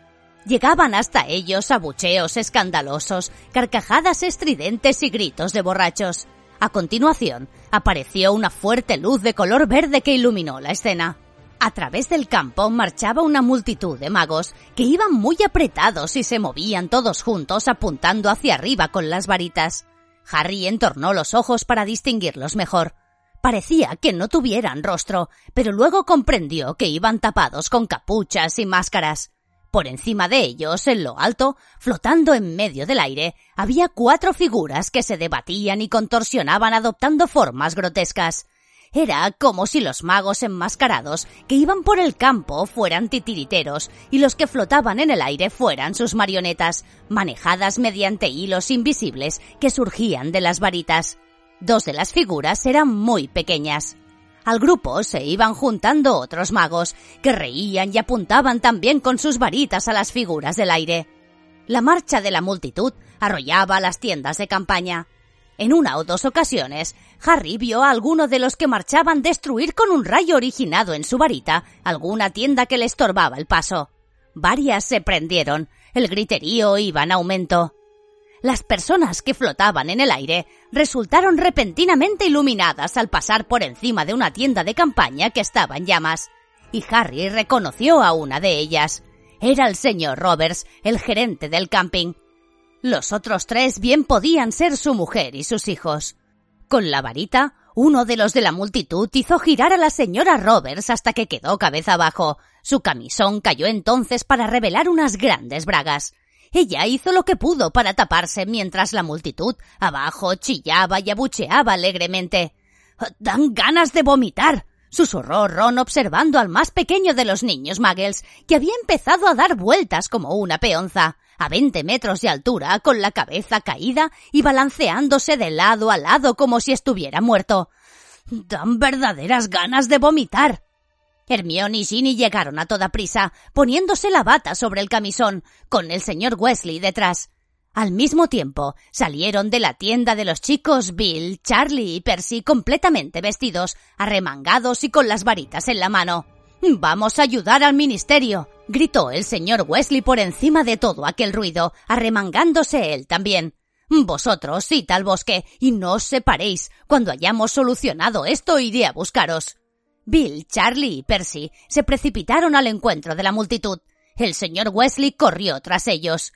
Llegaban hasta ellos abucheos escandalosos, carcajadas estridentes y gritos de borrachos. A continuación, apareció una fuerte luz de color verde que iluminó la escena. A través del campo marchaba una multitud de magos que iban muy apretados y se movían todos juntos apuntando hacia arriba con las varitas. Harry entornó los ojos para distinguirlos mejor. Parecía que no tuvieran rostro, pero luego comprendió que iban tapados con capuchas y máscaras. Por encima de ellos, en lo alto, flotando en medio del aire, había cuatro figuras que se debatían y contorsionaban adoptando formas grotescas. Era como si los magos enmascarados que iban por el campo fueran titiriteros y los que flotaban en el aire fueran sus marionetas, manejadas mediante hilos invisibles que surgían de las varitas. Dos de las figuras eran muy pequeñas. Al grupo se iban juntando otros magos, que reían y apuntaban también con sus varitas a las figuras del aire. La marcha de la multitud arrollaba las tiendas de campaña. En una o dos ocasiones, Harry vio a alguno de los que marchaban destruir con un rayo originado en su varita alguna tienda que le estorbaba el paso. Varias se prendieron, el griterío iba en aumento. Las personas que flotaban en el aire resultaron repentinamente iluminadas al pasar por encima de una tienda de campaña que estaba en llamas, y Harry reconoció a una de ellas. Era el señor Roberts, el gerente del camping, los otros tres bien podían ser su mujer y sus hijos. Con la varita, uno de los de la multitud hizo girar a la señora Roberts hasta que quedó cabeza abajo. Su camisón cayó entonces para revelar unas grandes bragas. Ella hizo lo que pudo para taparse mientras la multitud abajo chillaba y abucheaba alegremente. Dan ganas de vomitar, susurró Ron observando al más pequeño de los niños Muggles, que había empezado a dar vueltas como una peonza a veinte metros de altura, con la cabeza caída y balanceándose de lado a lado como si estuviera muerto. Dan verdaderas ganas de vomitar. Hermione y Ginny llegaron a toda prisa, poniéndose la bata sobre el camisón, con el señor Wesley detrás. Al mismo tiempo, salieron de la tienda de los chicos Bill, Charlie y Percy completamente vestidos, arremangados y con las varitas en la mano. Vamos a ayudar al ministerio, gritó el señor Wesley por encima de todo aquel ruido, arremangándose él también. Vosotros id al bosque y no os separéis. Cuando hayamos solucionado esto iré a buscaros. Bill, Charlie y Percy se precipitaron al encuentro de la multitud. El señor Wesley corrió tras ellos.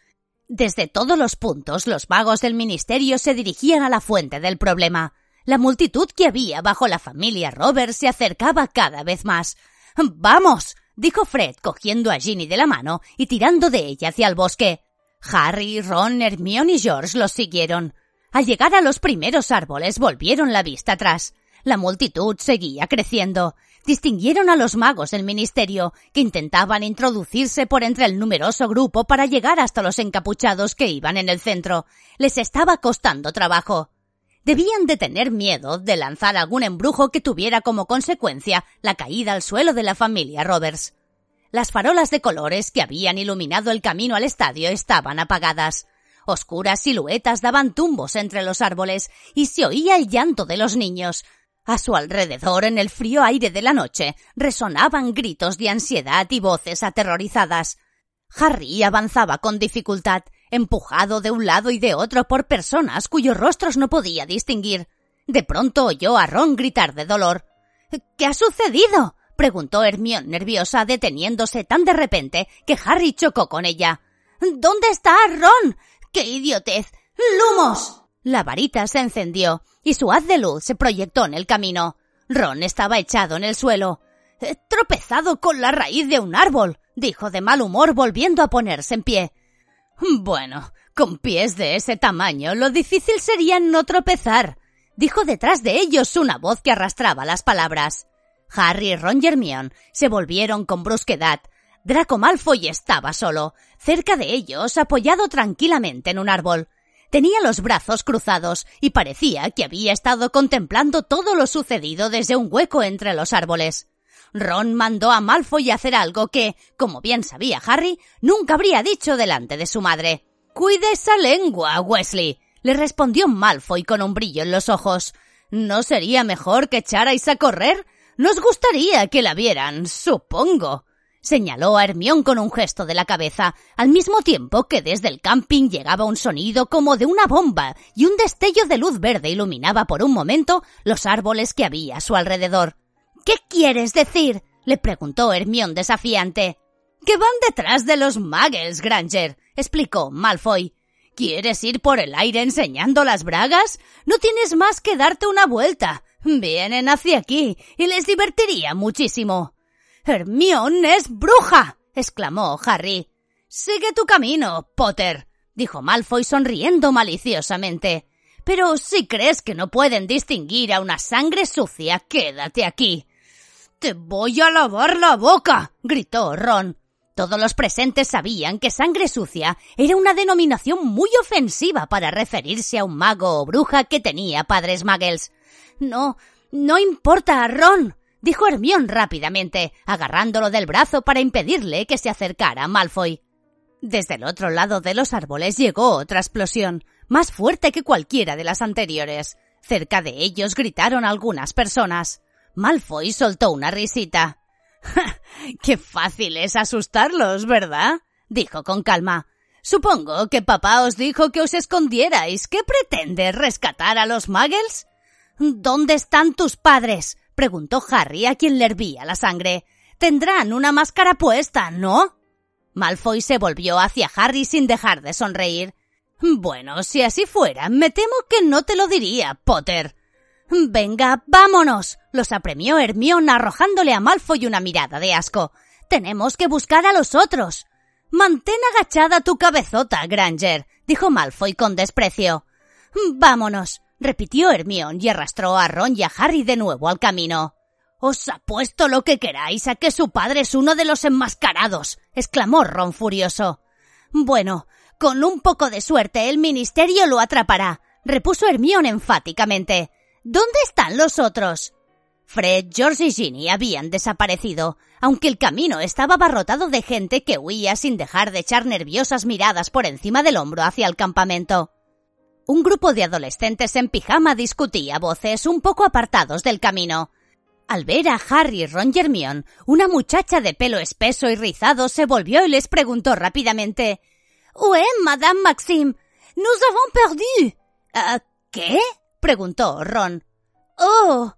Desde todos los puntos los magos del ministerio se dirigían a la fuente del problema. La multitud que había bajo la familia Roberts se acercaba cada vez más. Vamos, dijo Fred cogiendo a Ginny de la mano y tirando de ella hacia el bosque. Harry, Ron, Hermione y George los siguieron. Al llegar a los primeros árboles volvieron la vista atrás. La multitud seguía creciendo. Distinguieron a los magos del ministerio, que intentaban introducirse por entre el numeroso grupo para llegar hasta los encapuchados que iban en el centro. Les estaba costando trabajo debían de tener miedo de lanzar algún embrujo que tuviera como consecuencia la caída al suelo de la familia Roberts. Las farolas de colores que habían iluminado el camino al estadio estaban apagadas. Oscuras siluetas daban tumbos entre los árboles y se oía el llanto de los niños. A su alrededor, en el frío aire de la noche, resonaban gritos de ansiedad y voces aterrorizadas. Harry avanzaba con dificultad, empujado de un lado y de otro por personas cuyos rostros no podía distinguir. De pronto oyó a Ron gritar de dolor. ¿Qué ha sucedido? preguntó Hermione nerviosa, deteniéndose tan de repente que Harry chocó con ella. ¿Dónde está Ron? ¡Qué idiotez! ¡Lumos! La varita se encendió y su haz de luz se proyectó en el camino. Ron estaba echado en el suelo. Tropezado con la raíz de un árbol, dijo de mal humor volviendo a ponerse en pie. Bueno, con pies de ese tamaño, lo difícil sería no tropezar, dijo detrás de ellos una voz que arrastraba las palabras. Harry y Ron y se volvieron con brusquedad. Draco Malfoy estaba solo, cerca de ellos, apoyado tranquilamente en un árbol. Tenía los brazos cruzados y parecía que había estado contemplando todo lo sucedido desde un hueco entre los árboles. Ron mandó a Malfoy a hacer algo que, como bien sabía Harry, nunca habría dicho delante de su madre. Cuide esa lengua, Wesley, le respondió Malfoy con un brillo en los ojos. ¿No sería mejor que echarais a correr? Nos gustaría que la vieran, supongo. Señaló a Hermión con un gesto de la cabeza, al mismo tiempo que desde el camping llegaba un sonido como de una bomba y un destello de luz verde iluminaba por un momento los árboles que había a su alrededor. ¿Qué quieres decir? le preguntó Hermión desafiante. Que van detrás de los muggles, Granger, explicó Malfoy. ¿Quieres ir por el aire enseñando las bragas? No tienes más que darte una vuelta. Vienen hacia aquí y les divertiría muchísimo. Hermione es bruja. exclamó Harry. Sigue tu camino, Potter, dijo Malfoy sonriendo maliciosamente. Pero si crees que no pueden distinguir a una sangre sucia, quédate aquí. Te voy a lavar la boca. gritó Ron. Todos los presentes sabían que sangre sucia era una denominación muy ofensiva para referirse a un mago o bruja que tenía padres muggles. No, no importa, Ron, dijo Hermión rápidamente, agarrándolo del brazo para impedirle que se acercara a Malfoy. Desde el otro lado de los árboles llegó otra explosión, más fuerte que cualquiera de las anteriores. Cerca de ellos gritaron algunas personas. Malfoy soltó una risita. *laughs* ¡Qué fácil es asustarlos, ¿verdad? dijo con calma. Supongo que papá os dijo que os escondierais. ¿Qué pretende rescatar a los muggles? ¿Dónde están tus padres? preguntó Harry a quien le hervía la sangre. Tendrán una máscara puesta, ¿no? Malfoy se volvió hacia Harry sin dejar de sonreír. Bueno, si así fuera, me temo que no te lo diría, Potter. Venga, vámonos. los apremió Hermione arrojándole a Malfoy una mirada de asco. Tenemos que buscar a los otros. Mantén agachada tu cabezota, Granger, dijo Malfoy con desprecio. Vámonos repitió Hermión y arrastró a Ron y a Harry de nuevo al camino. Os apuesto lo que queráis a que su padre es uno de los enmascarados, exclamó Ron furioso. Bueno, con un poco de suerte el ministerio lo atrapará, repuso Hermión enfáticamente. ¿Dónde están los otros? Fred, George y Ginny habían desaparecido, aunque el camino estaba abarrotado de gente que huía sin dejar de echar nerviosas miradas por encima del hombro hacia el campamento. Un grupo de adolescentes en pijama discutía voces un poco apartados del camino. Al ver a Harry Ron Hermione, una muchacha de pelo espeso y rizado se volvió y les preguntó rápidamente «Où est Madame Maxime? Nous avons perdu. ¿Ah, ¿Qué? Preguntó Ron. Oh.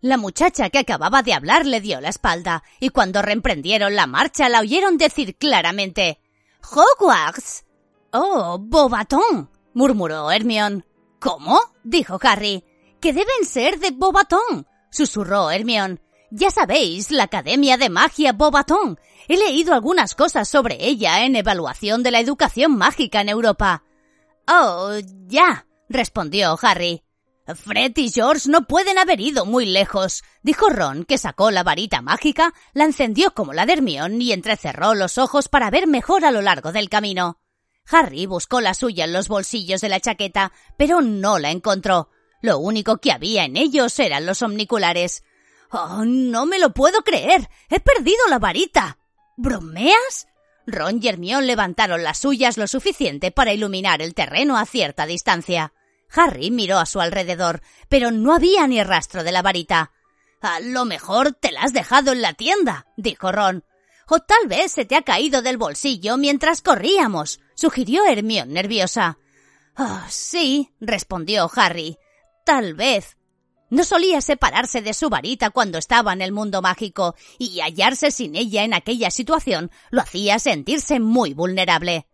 La muchacha que acababa de hablar le dio la espalda, y cuando reemprendieron la marcha la oyeron decir claramente Hogwarts. Oh, Bobaton murmuró Hermione. ¿Cómo? dijo Harry. Que deben ser de Bobatón, susurró Hermione. Ya sabéis, la Academia de Magia Bobatón. He leído algunas cosas sobre ella en evaluación de la educación mágica en Europa. Oh, ya, respondió Harry. Fred y George no pueden haber ido muy lejos, dijo Ron, que sacó la varita mágica, la encendió como la de Hermione y entrecerró los ojos para ver mejor a lo largo del camino. Harry buscó la suya en los bolsillos de la chaqueta, pero no la encontró. Lo único que había en ellos eran los omniculares. ¡Oh, no me lo puedo creer! ¡He perdido la varita! ¿Bromeas? Ron y Hermione levantaron las suyas lo suficiente para iluminar el terreno a cierta distancia. Harry miró a su alrededor, pero no había ni rastro de la varita. A lo mejor te la has dejado en la tienda, dijo Ron. O tal vez se te ha caído del bolsillo mientras corríamos, sugirió Hermión nerviosa. Ah, sí, respondió Harry. Tal vez. No solía separarse de su varita cuando estaba en el mundo mágico, y hallarse sin ella en aquella situación lo hacía sentirse muy vulnerable.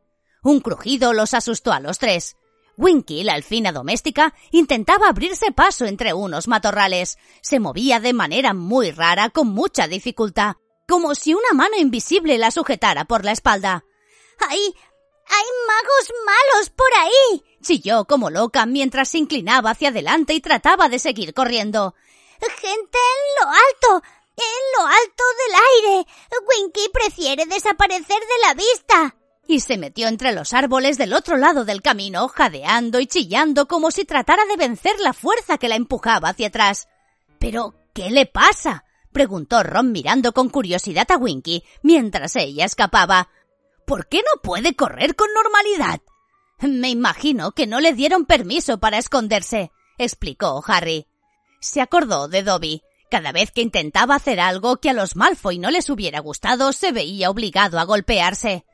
Un crujido los asustó a los tres. Winky, la alfina doméstica, intentaba abrirse paso entre unos matorrales. Se movía de manera muy rara, con mucha dificultad, como si una mano invisible la sujetara por la espalda. ¡Hay... hay magos malos por ahí! chilló como loca mientras se inclinaba hacia adelante y trataba de seguir corriendo. Gente en lo alto, en lo alto del aire. Winky prefiere desaparecer de la vista y se metió entre los árboles del otro lado del camino, jadeando y chillando como si tratara de vencer la fuerza que la empujaba hacia atrás. Pero, ¿qué le pasa? preguntó Ron mirando con curiosidad a Winky mientras ella escapaba. ¿Por qué no puede correr con normalidad? Me imagino que no le dieron permiso para esconderse, explicó Harry. Se acordó de Dobby. Cada vez que intentaba hacer algo que a los Malfoy no les hubiera gustado, se veía obligado a golpearse.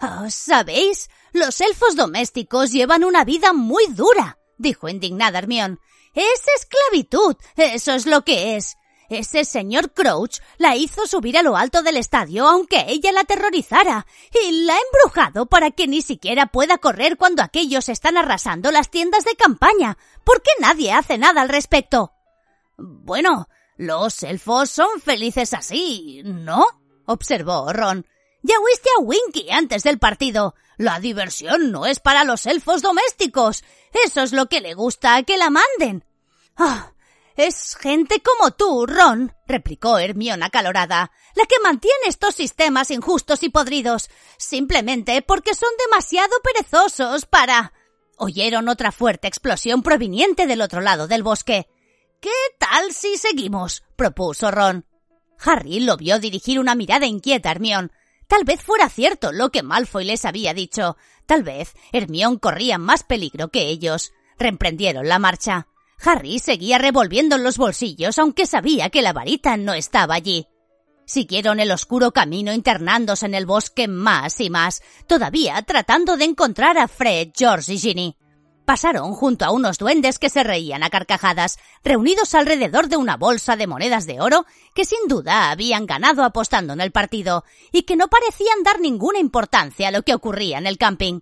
Oh, ¿Sabéis? Los elfos domésticos llevan una vida muy dura, dijo indignada Hermión. Es esclavitud, eso es lo que es. Ese señor Crouch la hizo subir a lo alto del estadio aunque ella la aterrorizara, y la ha embrujado para que ni siquiera pueda correr cuando aquellos están arrasando las tiendas de campaña. ¿Por qué nadie hace nada al respecto? Bueno, los elfos son felices así, ¿no? observó Ron. Ya oíste a Winky antes del partido. La diversión no es para los elfos domésticos. Eso es lo que le gusta que la manden. Ah, es gente como tú, Ron, replicó Hermione acalorada, la que mantiene estos sistemas injustos y podridos, simplemente porque son demasiado perezosos para. Oyeron otra fuerte explosión proveniente del otro lado del bosque. ¿Qué tal si seguimos? propuso Ron. Harry lo vio dirigir una mirada inquieta a Hermione, Tal vez fuera cierto lo que Malfoy les había dicho. Tal vez Hermión corría más peligro que ellos. Reemprendieron la marcha. Harry seguía revolviendo en los bolsillos aunque sabía que la varita no estaba allí. Siguieron el oscuro camino internándose en el bosque más y más, todavía tratando de encontrar a Fred, George y Ginny. Pasaron junto a unos duendes que se reían a carcajadas, reunidos alrededor de una bolsa de monedas de oro que sin duda habían ganado apostando en el partido y que no parecían dar ninguna importancia a lo que ocurría en el camping.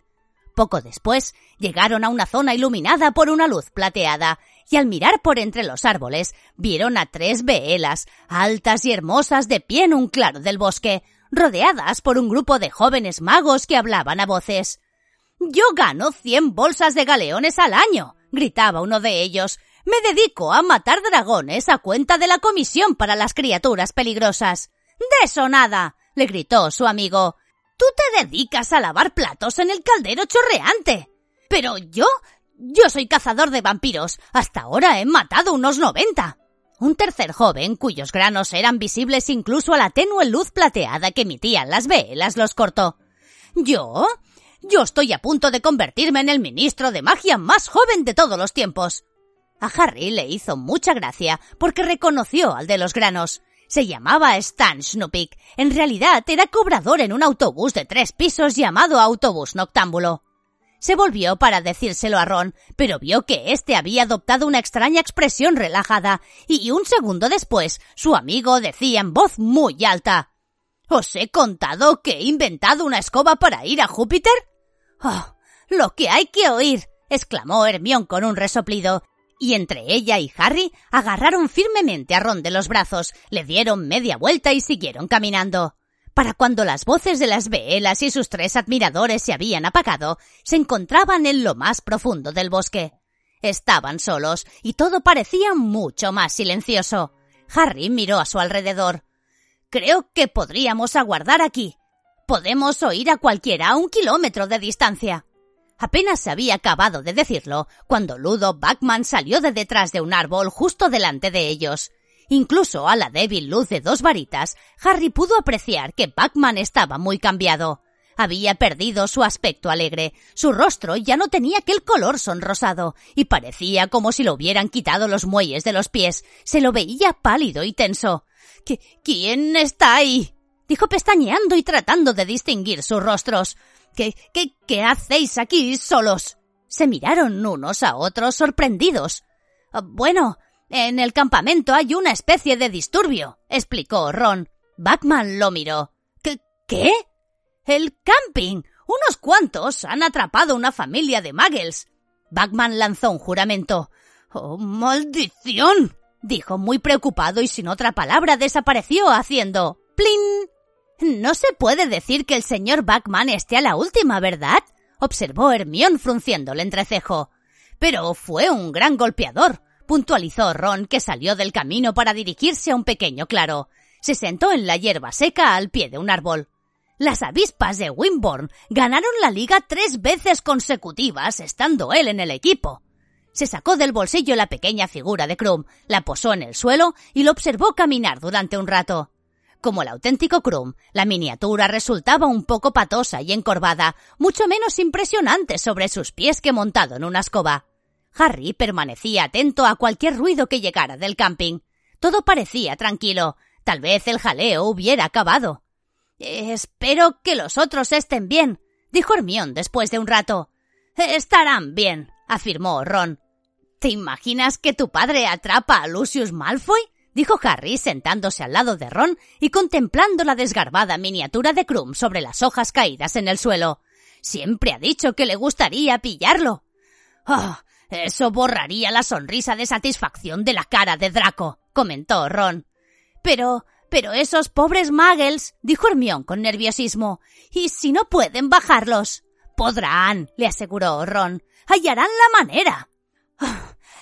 Poco después llegaron a una zona iluminada por una luz plateada y al mirar por entre los árboles vieron a tres veelas, altas y hermosas de pie en un claro del bosque, rodeadas por un grupo de jóvenes magos que hablaban a voces. Yo gano cien bolsas de galeones al año, gritaba uno de ellos. Me dedico a matar dragones a cuenta de la comisión para las criaturas peligrosas. De eso nada, le gritó su amigo. Tú te dedicas a lavar platos en el caldero chorreante. Pero yo, yo soy cazador de vampiros. Hasta ahora he matado unos noventa. Un tercer joven, cuyos granos eran visibles incluso a la tenue luz plateada que emitían las velas, los cortó. ¿Yo? Yo estoy a punto de convertirme en el ministro de magia más joven de todos los tiempos. A Harry le hizo mucha gracia porque reconoció al de los granos. Se llamaba Stan Snoopik. En realidad era cobrador en un autobús de tres pisos llamado autobús noctámbulo. Se volvió para decírselo a Ron, pero vio que éste había adoptado una extraña expresión relajada, y un segundo después su amigo decía en voz muy alta ¿Os he contado que he inventado una escoba para ir a Júpiter? ¡Oh! ¡Lo que hay que oír! exclamó Hermión con un resoplido. Y entre ella y Harry agarraron firmemente a Ron de los brazos, le dieron media vuelta y siguieron caminando. Para cuando las voces de las veelas y sus tres admiradores se habían apagado, se encontraban en lo más profundo del bosque. Estaban solos y todo parecía mucho más silencioso. Harry miró a su alrededor. Creo que podríamos aguardar aquí. Podemos oír a cualquiera a un kilómetro de distancia. Apenas se había acabado de decirlo cuando Ludo Backman salió de detrás de un árbol justo delante de ellos. Incluso a la débil luz de dos varitas, Harry pudo apreciar que Backman estaba muy cambiado. Había perdido su aspecto alegre, su rostro ya no tenía aquel color sonrosado, y parecía como si lo hubieran quitado los muelles de los pies. Se lo veía pálido y tenso. ¿Quién está ahí? dijo pestañeando y tratando de distinguir sus rostros. ¿Qué, qué, qué hacéis aquí solos? Se miraron unos a otros sorprendidos. Bueno, en el campamento hay una especie de disturbio, explicó Ron. Batman lo miró. ¿Qué? ¿Qué? El camping. Unos cuantos han atrapado una familia de muggles. Bagman lanzó un juramento. ¡Oh, maldición! Dijo muy preocupado y sin otra palabra desapareció haciendo ¡plin! No se puede decir que el señor Bagman esté a la última, ¿verdad? observó Hermión frunciendo el entrecejo. Pero fue un gran golpeador, puntualizó Ron, que salió del camino para dirigirse a un pequeño claro. Se sentó en la hierba seca al pie de un árbol. Las avispas de Wimborne ganaron la liga tres veces consecutivas estando él en el equipo. Se sacó del bolsillo la pequeña figura de Krum, la posó en el suelo y lo observó caminar durante un rato. Como el auténtico Krum, la miniatura resultaba un poco patosa y encorvada, mucho menos impresionante sobre sus pies que montado en una escoba. Harry permanecía atento a cualquier ruido que llegara del camping. Todo parecía tranquilo. Tal vez el jaleo hubiera acabado. Espero que los otros estén bien, dijo Hermión después de un rato. Estarán bien, afirmó Ron. ¿Te imaginas que tu padre atrapa a Lucius Malfoy? dijo Harry sentándose al lado de Ron y contemplando la desgarbada miniatura de Krum sobre las hojas caídas en el suelo. Siempre ha dicho que le gustaría pillarlo. Oh, eso borraría la sonrisa de satisfacción de la cara de Draco, comentó Ron. Pero pero esos pobres muggles, dijo Hermión con nerviosismo. ¿Y si no pueden bajarlos? Podrán, le aseguró Ron. Hallarán la manera.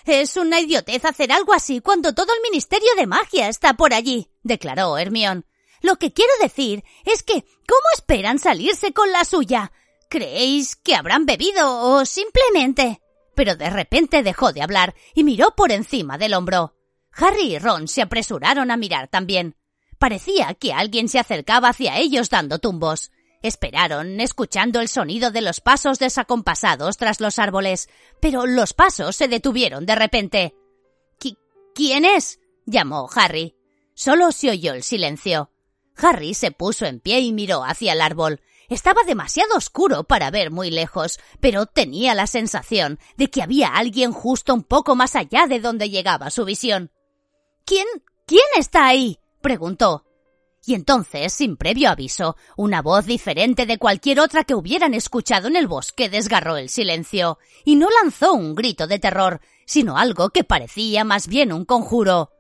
Es una idiotez hacer algo así cuando todo el Ministerio de Magia está por allí, declaró Hermión. Lo que quiero decir es que, ¿cómo esperan salirse con la suya? ¿Creéis que habrán bebido o simplemente? Pero de repente dejó de hablar y miró por encima del hombro. Harry y Ron se apresuraron a mirar también. Parecía que alguien se acercaba hacia ellos dando tumbos. Esperaron, escuchando el sonido de los pasos desacompasados tras los árboles, pero los pasos se detuvieron de repente. ¿Quién es? llamó Harry. Solo se oyó el silencio. Harry se puso en pie y miró hacia el árbol. Estaba demasiado oscuro para ver muy lejos, pero tenía la sensación de que había alguien justo un poco más allá de donde llegaba su visión. ¿Quién? ¿Quién está ahí? preguntó. Y entonces, sin previo aviso, una voz diferente de cualquier otra que hubieran escuchado en el bosque desgarró el silencio, y no lanzó un grito de terror, sino algo que parecía más bien un conjuro.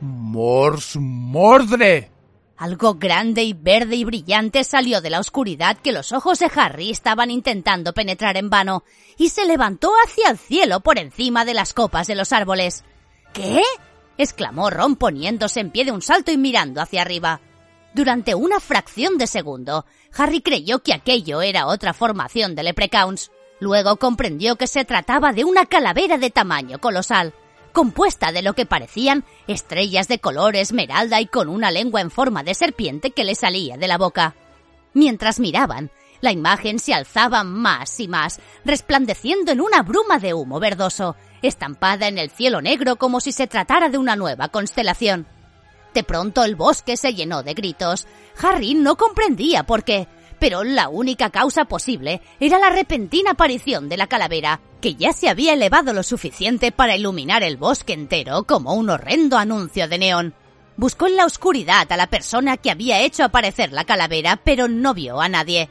Mors Mordre. Algo grande y verde y brillante salió de la oscuridad que los ojos de Harry estaban intentando penetrar en vano, y se levantó hacia el cielo por encima de las copas de los árboles. ¿Qué? Exclamó Ron poniéndose en pie de un salto y mirando hacia arriba. Durante una fracción de segundo, Harry creyó que aquello era otra formación de Leprechauns. Luego comprendió que se trataba de una calavera de tamaño colosal, compuesta de lo que parecían estrellas de color esmeralda y con una lengua en forma de serpiente que le salía de la boca. Mientras miraban, la imagen se alzaba más y más, resplandeciendo en una bruma de humo verdoso, estampada en el cielo negro como si se tratara de una nueva constelación. De pronto el bosque se llenó de gritos. Harry no comprendía por qué, pero la única causa posible era la repentina aparición de la calavera, que ya se había elevado lo suficiente para iluminar el bosque entero como un horrendo anuncio de neón. Buscó en la oscuridad a la persona que había hecho aparecer la calavera, pero no vio a nadie.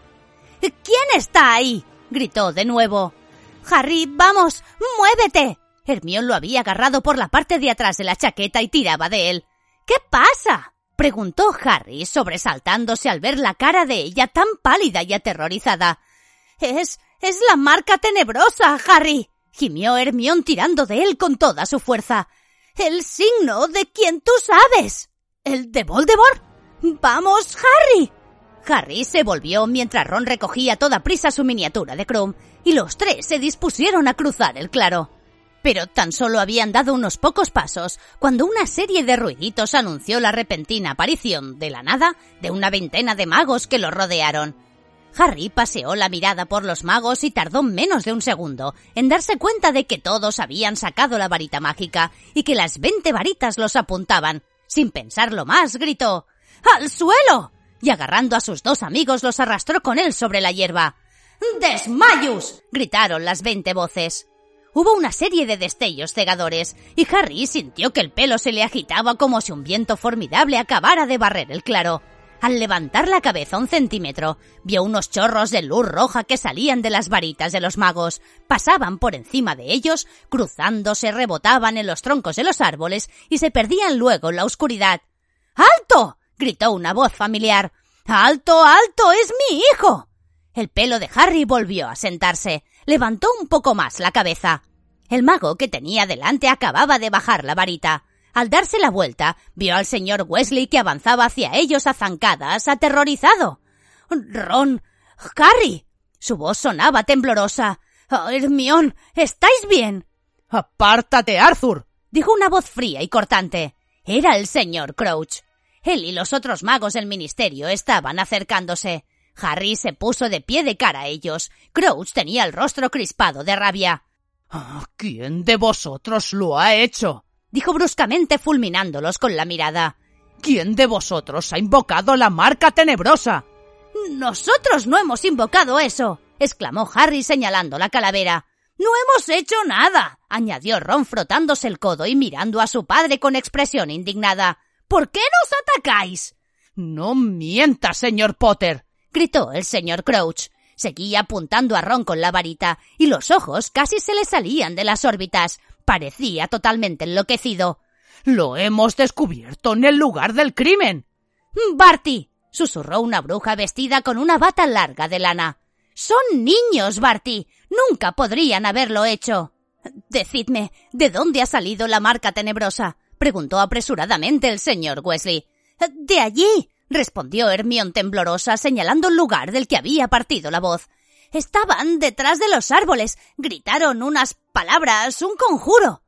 ¿Quién está ahí? gritó de nuevo. Harry, vamos, muévete. Hermión lo había agarrado por la parte de atrás de la chaqueta y tiraba de él. ¿Qué pasa? preguntó Harry, sobresaltándose al ver la cara de ella tan pálida y aterrorizada. Es. es la marca tenebrosa, Harry. gimió Hermión tirando de él con toda su fuerza. El signo de quien tú sabes. ¿El de Voldemort? Vamos, Harry. Harry se volvió mientras Ron recogía toda prisa su miniatura de Krum, y los tres se dispusieron a cruzar el claro. Pero tan solo habían dado unos pocos pasos cuando una serie de ruiditos anunció la repentina aparición, de la nada, de una veintena de magos que los rodearon. Harry paseó la mirada por los magos y tardó menos de un segundo en darse cuenta de que todos habían sacado la varita mágica y que las veinte varitas los apuntaban. Sin pensarlo más, gritó ¡Al suelo! Y agarrando a sus dos amigos los arrastró con él sobre la hierba. ¡Desmayus! gritaron las veinte voces. Hubo una serie de destellos cegadores, y Harry sintió que el pelo se le agitaba como si un viento formidable acabara de barrer el claro. Al levantar la cabeza un centímetro, vio unos chorros de luz roja que salían de las varitas de los magos, pasaban por encima de ellos, cruzándose, rebotaban en los troncos de los árboles y se perdían luego en la oscuridad. ¡Alto! Gritó una voz familiar. ¡Alto, alto! ¡Es mi hijo! El pelo de Harry volvió a sentarse. Levantó un poco más la cabeza. El mago que tenía delante acababa de bajar la varita. Al darse la vuelta, vio al señor Wesley que avanzaba hacia ellos a zancadas, aterrorizado. Ron. Harry. Su voz sonaba temblorosa. Oh, Hermión, ¿estáis bien? Apártate, Arthur. dijo una voz fría y cortante. Era el señor Crouch. Él y los otros magos del ministerio estaban acercándose. Harry se puso de pie de cara a ellos. Crouch tenía el rostro crispado de rabia. Oh, ¿Quién de vosotros lo ha hecho? dijo bruscamente fulminándolos con la mirada. ¿Quién de vosotros ha invocado la marca tenebrosa? Nosotros no hemos invocado eso, exclamó Harry señalando la calavera. No hemos hecho nada, añadió Ron frotándose el codo y mirando a su padre con expresión indignada. ¿Por qué nos atacáis? No mienta, señor Potter, gritó el señor Crouch. Seguía apuntando a Ron con la varita y los ojos casi se le salían de las órbitas. Parecía totalmente enloquecido. Lo hemos descubierto en el lugar del crimen. Barty. susurró una bruja vestida con una bata larga de lana. Son niños, Barty. Nunca podrían haberlo hecho. Decidme, ¿de dónde ha salido la marca tenebrosa? Preguntó apresuradamente el señor Wesley. De allí, respondió Hermión temblorosa, señalando el lugar del que había partido la voz. Estaban detrás de los árboles. Gritaron unas palabras, un conjuro.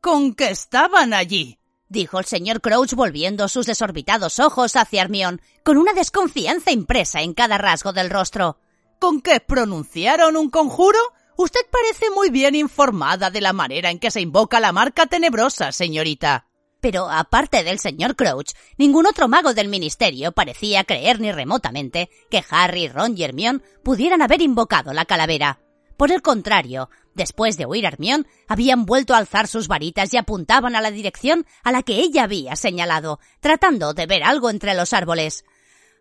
¿Con qué estaban allí? dijo el señor Crouch volviendo sus desorbitados ojos hacia Hermión, con una desconfianza impresa en cada rasgo del rostro. ¿Con qué pronunciaron un conjuro? Usted parece muy bien informada de la manera en que se invoca la marca tenebrosa, señorita. Pero aparte del señor Crouch, ningún otro mago del ministerio parecía creer ni remotamente que Harry, Ron y Hermione pudieran haber invocado la calavera. Por el contrario, después de oír a Hermione, habían vuelto a alzar sus varitas y apuntaban a la dirección a la que ella había señalado, tratando de ver algo entre los árboles.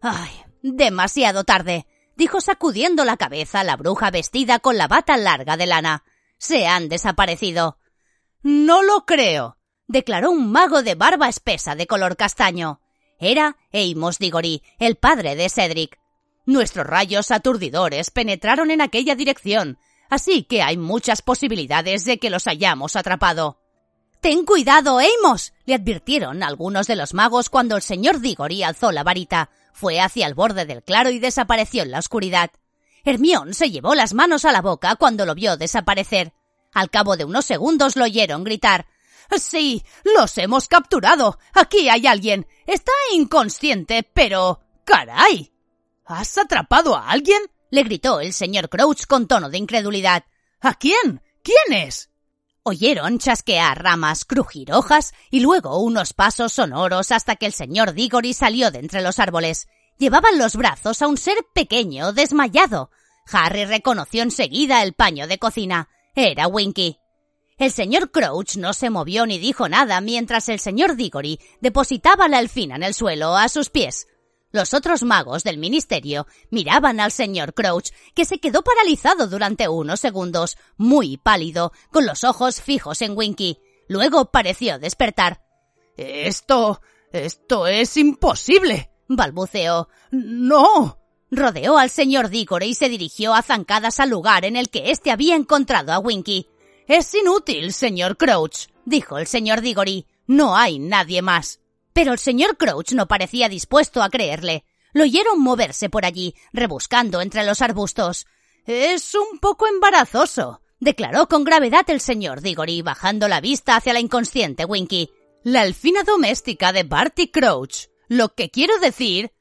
¡Ay! Demasiado tarde, dijo sacudiendo la cabeza la bruja vestida con la bata larga de lana. Se han desaparecido. No lo creo, declaró un mago de barba espesa de color castaño. Era Amos Diggory, el padre de Cedric. Nuestros rayos aturdidores penetraron en aquella dirección, así que hay muchas posibilidades de que los hayamos atrapado. Ten cuidado, Amos, le advirtieron algunos de los magos cuando el señor Diggory alzó la varita, fue hacia el borde del claro y desapareció en la oscuridad. Hermión se llevó las manos a la boca cuando lo vio desaparecer. Al cabo de unos segundos lo oyeron gritar Sí, los hemos capturado. Aquí hay alguien. Está inconsciente, pero... ¡Caray! ¿Has atrapado a alguien? le gritó el señor Crouch con tono de incredulidad. ¿A quién? ¿Quién es? Oyeron chasquear ramas, crujir hojas y luego unos pasos sonoros hasta que el señor Diggory salió de entre los árboles. Llevaban los brazos a un ser pequeño, desmayado. Harry reconoció enseguida el paño de cocina. Era Winky. El señor Crouch no se movió ni dijo nada mientras el señor Diggory depositaba la alfina en el suelo a sus pies. Los otros magos del ministerio miraban al señor Crouch, que se quedó paralizado durante unos segundos, muy pálido, con los ojos fijos en Winky. Luego pareció despertar. Esto. esto es imposible. balbuceó. No. Rodeó al señor Diggory y se dirigió a zancadas al lugar en el que éste había encontrado a Winky. Es inútil, señor Crouch, dijo el señor Diggory. No hay nadie más. Pero el señor Crouch no parecía dispuesto a creerle. Lo oyeron moverse por allí, rebuscando entre los arbustos. Es un poco embarazoso, declaró con gravedad el señor Diggory, bajando la vista hacia la inconsciente Winky. La alfina doméstica de Barty Crouch. Lo que quiero decir.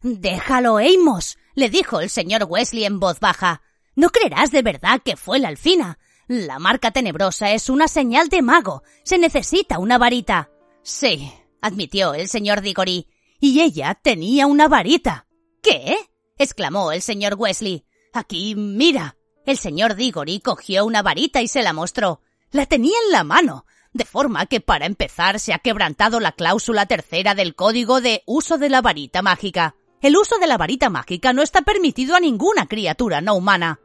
Déjalo, Amos, le dijo el señor Wesley en voz baja. No creerás de verdad que fue la alfina. La marca tenebrosa es una señal de mago. Se necesita una varita. Sí, admitió el señor Diggory. Y ella tenía una varita. ¿Qué? exclamó el señor Wesley. Aquí, mira. El señor Diggory cogió una varita y se la mostró. La tenía en la mano, de forma que para empezar se ha quebrantado la cláusula tercera del código de uso de la varita mágica. El uso de la varita mágica no está permitido a ninguna criatura no humana.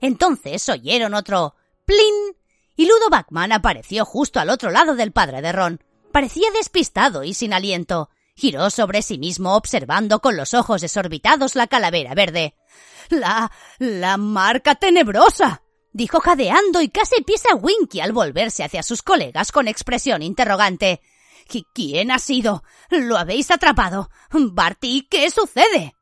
Entonces oyeron otro plin y Ludo Backman apareció justo al otro lado del padre de Ron. Parecía despistado y sin aliento. Giró sobre sí mismo observando con los ojos desorbitados la calavera verde. La. la marca tenebrosa. dijo jadeando y casi pisa Winky al volverse hacia sus colegas con expresión interrogante. ¿Quién ha sido? ¿Lo habéis atrapado? Barty, ¿qué sucede?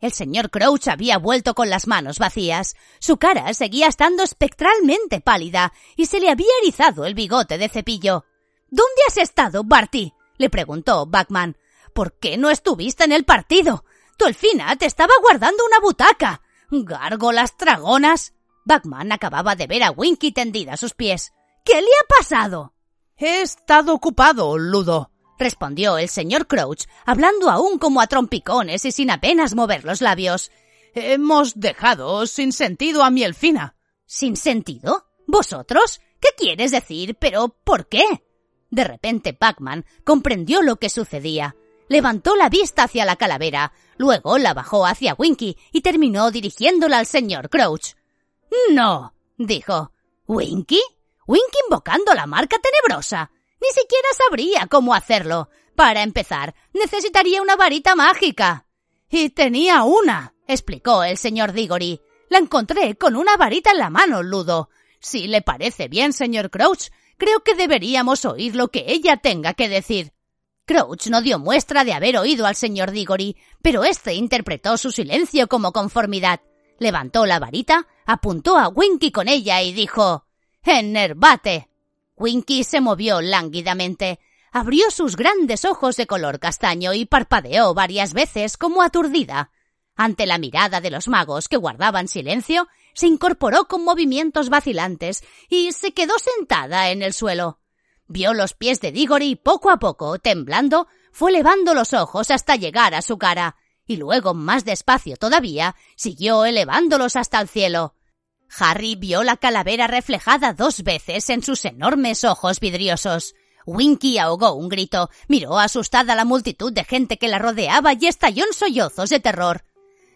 El señor Crouch había vuelto con las manos vacías. Su cara seguía estando espectralmente pálida y se le había erizado el bigote de cepillo. ¿Dónde has estado, Barty? le preguntó Backman. ¿Por qué no estuviste en el partido? Dolfina te estaba guardando una butaca. Gárgolas dragonas. Backman acababa de ver a Winky tendida a sus pies. ¿Qué le ha pasado? He estado ocupado, Ludo, respondió el señor Crouch, hablando aún como a trompicones y sin apenas mover los labios. Hemos dejado sin sentido a Mielfina. ¿Sin sentido? ¿Vosotros? ¿Qué quieres decir? ¿Pero por qué? De repente Pac-Man comprendió lo que sucedía. Levantó la vista hacia la calavera, luego la bajó hacia Winky y terminó dirigiéndola al señor Crouch. No, dijo. ¿Winky? Winky invocando la marca tenebrosa. Ni siquiera sabría cómo hacerlo. Para empezar, necesitaría una varita mágica. Y tenía una, explicó el señor Diggory. La encontré con una varita en la mano, Ludo. Si le parece bien, señor Crouch, creo que deberíamos oír lo que ella tenga que decir. Crouch no dio muestra de haber oído al señor Diggory, pero éste interpretó su silencio como conformidad. Levantó la varita, apuntó a Winky con ella y dijo ¡Enervate! Winky se movió lánguidamente, abrió sus grandes ojos de color castaño y parpadeó varias veces como aturdida. Ante la mirada de los magos que guardaban silencio, se incorporó con movimientos vacilantes y se quedó sentada en el suelo. Vio los pies de Diggory y poco a poco, temblando, fue elevando los ojos hasta llegar a su cara, y luego, más despacio todavía, siguió elevándolos hasta el cielo. Harry vio la calavera reflejada dos veces en sus enormes ojos vidriosos. Winky ahogó un grito, miró asustada a la multitud de gente que la rodeaba y estalló en sollozos de terror.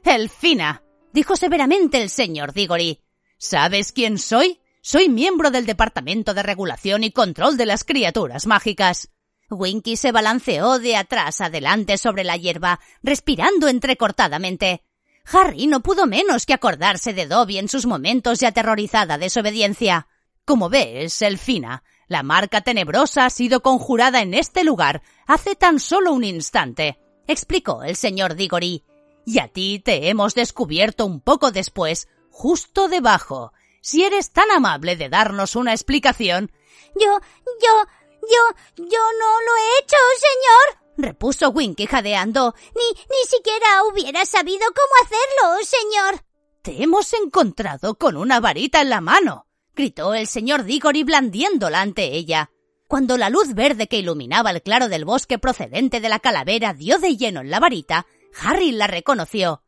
Elfina, dijo severamente el señor Diggory. ¿Sabes quién soy? Soy miembro del Departamento de Regulación y Control de las Criaturas Mágicas. Winky se balanceó de atrás adelante sobre la hierba, respirando entrecortadamente. Harry no pudo menos que acordarse de Dobby en sus momentos de aterrorizada desobediencia. Como ves, Elfina, la marca tenebrosa ha sido conjurada en este lugar hace tan solo un instante, explicó el señor Diggory. Y a ti te hemos descubierto un poco después, justo debajo. Si eres tan amable de darnos una explicación. Yo, yo, yo, yo no lo he hecho, señor, repuso Winky jadeando. Ni, ni siquiera hubiera sabido cómo hacerlo, señor. Te hemos encontrado con una varita en la mano, gritó el señor Diggory blandiéndola ante ella. Cuando la luz verde que iluminaba el claro del bosque procedente de la calavera dio de lleno en la varita, Harry la reconoció.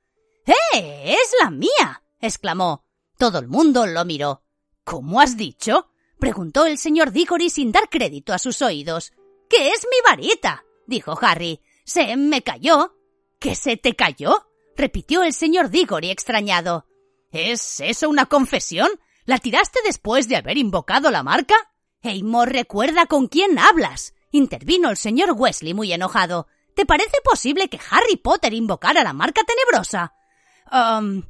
¡Eh! ¡Es la mía! exclamó. Todo el mundo lo miró. ¿Cómo has dicho? preguntó el señor Diggory sin dar crédito a sus oídos. ¿Qué es mi varita? Dijo Harry. Se me cayó. ¿Qué se te cayó? repitió el señor Diggory extrañado. ¿Es eso una confesión? ¿La tiraste después de haber invocado la marca? Eymor, recuerda con quién hablas. intervino el señor Wesley muy enojado. ¿Te parece posible que Harry Potter invocara la marca tenebrosa? Um,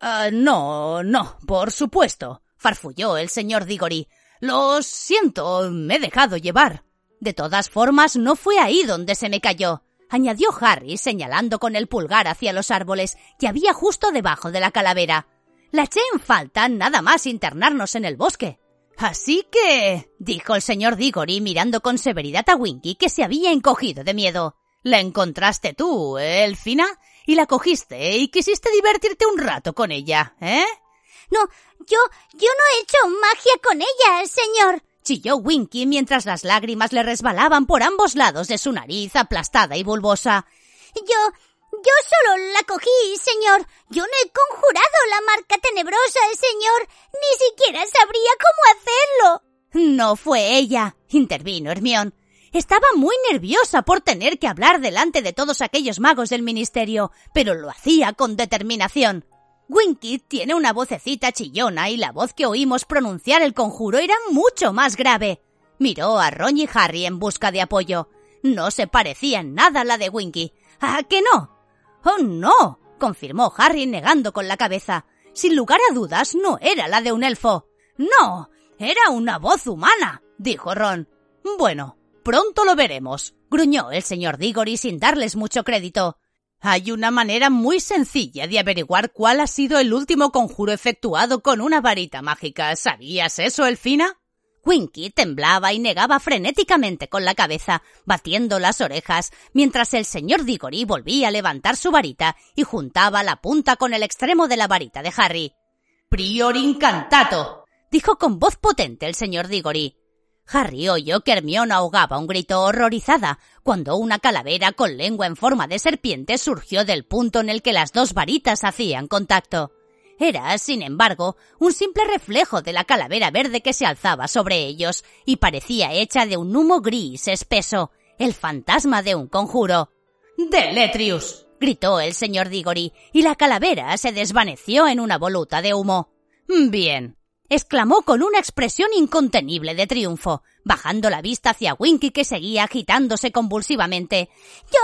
uh, no, no, por supuesto, farfulló el señor Diggory. Lo siento, me he dejado llevar. De todas formas, no fue ahí donde se me cayó, añadió Harry, señalando con el pulgar hacia los árboles que había justo debajo de la calavera. La eché en falta nada más internarnos en el bosque. Así que, dijo el señor Diggory mirando con severidad a Winky, que se había encogido de miedo. La encontraste tú, Elfina, y la cogiste y quisiste divertirte un rato con ella, ¿eh? No, yo, yo no he hecho magia con ella, señor. Chilló Winky mientras las lágrimas le resbalaban por ambos lados de su nariz aplastada y bulbosa. Yo, yo solo la cogí, señor. Yo no he conjurado la marca tenebrosa, señor. Ni siquiera sabría cómo hacerlo. No fue ella, intervino Hermión. Estaba muy nerviosa por tener que hablar delante de todos aquellos magos del ministerio, pero lo hacía con determinación. Winky tiene una vocecita chillona y la voz que oímos pronunciar el conjuro era mucho más grave. Miró a Ron y Harry en busca de apoyo. No se parecía en nada a la de Winky. ¿A que no? Oh, no, confirmó Harry negando con la cabeza. Sin lugar a dudas, no era la de un elfo. No, era una voz humana, dijo Ron. Bueno, pronto lo veremos, gruñó el señor Diggory sin darles mucho crédito. Hay una manera muy sencilla de averiguar cuál ha sido el último conjuro efectuado con una varita mágica. ¿Sabías eso, Elfina? Winky temblaba y negaba frenéticamente con la cabeza, batiendo las orejas, mientras el señor Diggory volvía a levantar su varita y juntaba la punta con el extremo de la varita de Harry. Prior incantato, dijo con voz potente el señor Diggory. Harry oyó que Hermione ahogaba un grito horrorizada cuando una calavera con lengua en forma de serpiente surgió del punto en el que las dos varitas hacían contacto. Era, sin embargo, un simple reflejo de la calavera verde que se alzaba sobre ellos y parecía hecha de un humo gris espeso, el fantasma de un conjuro. ¡Deletrius! gritó el señor Diggory, y la calavera se desvaneció en una voluta de humo. Bien, exclamó con una expresión incontenible de triunfo, bajando la vista hacia Winky que seguía agitándose convulsivamente. Yo.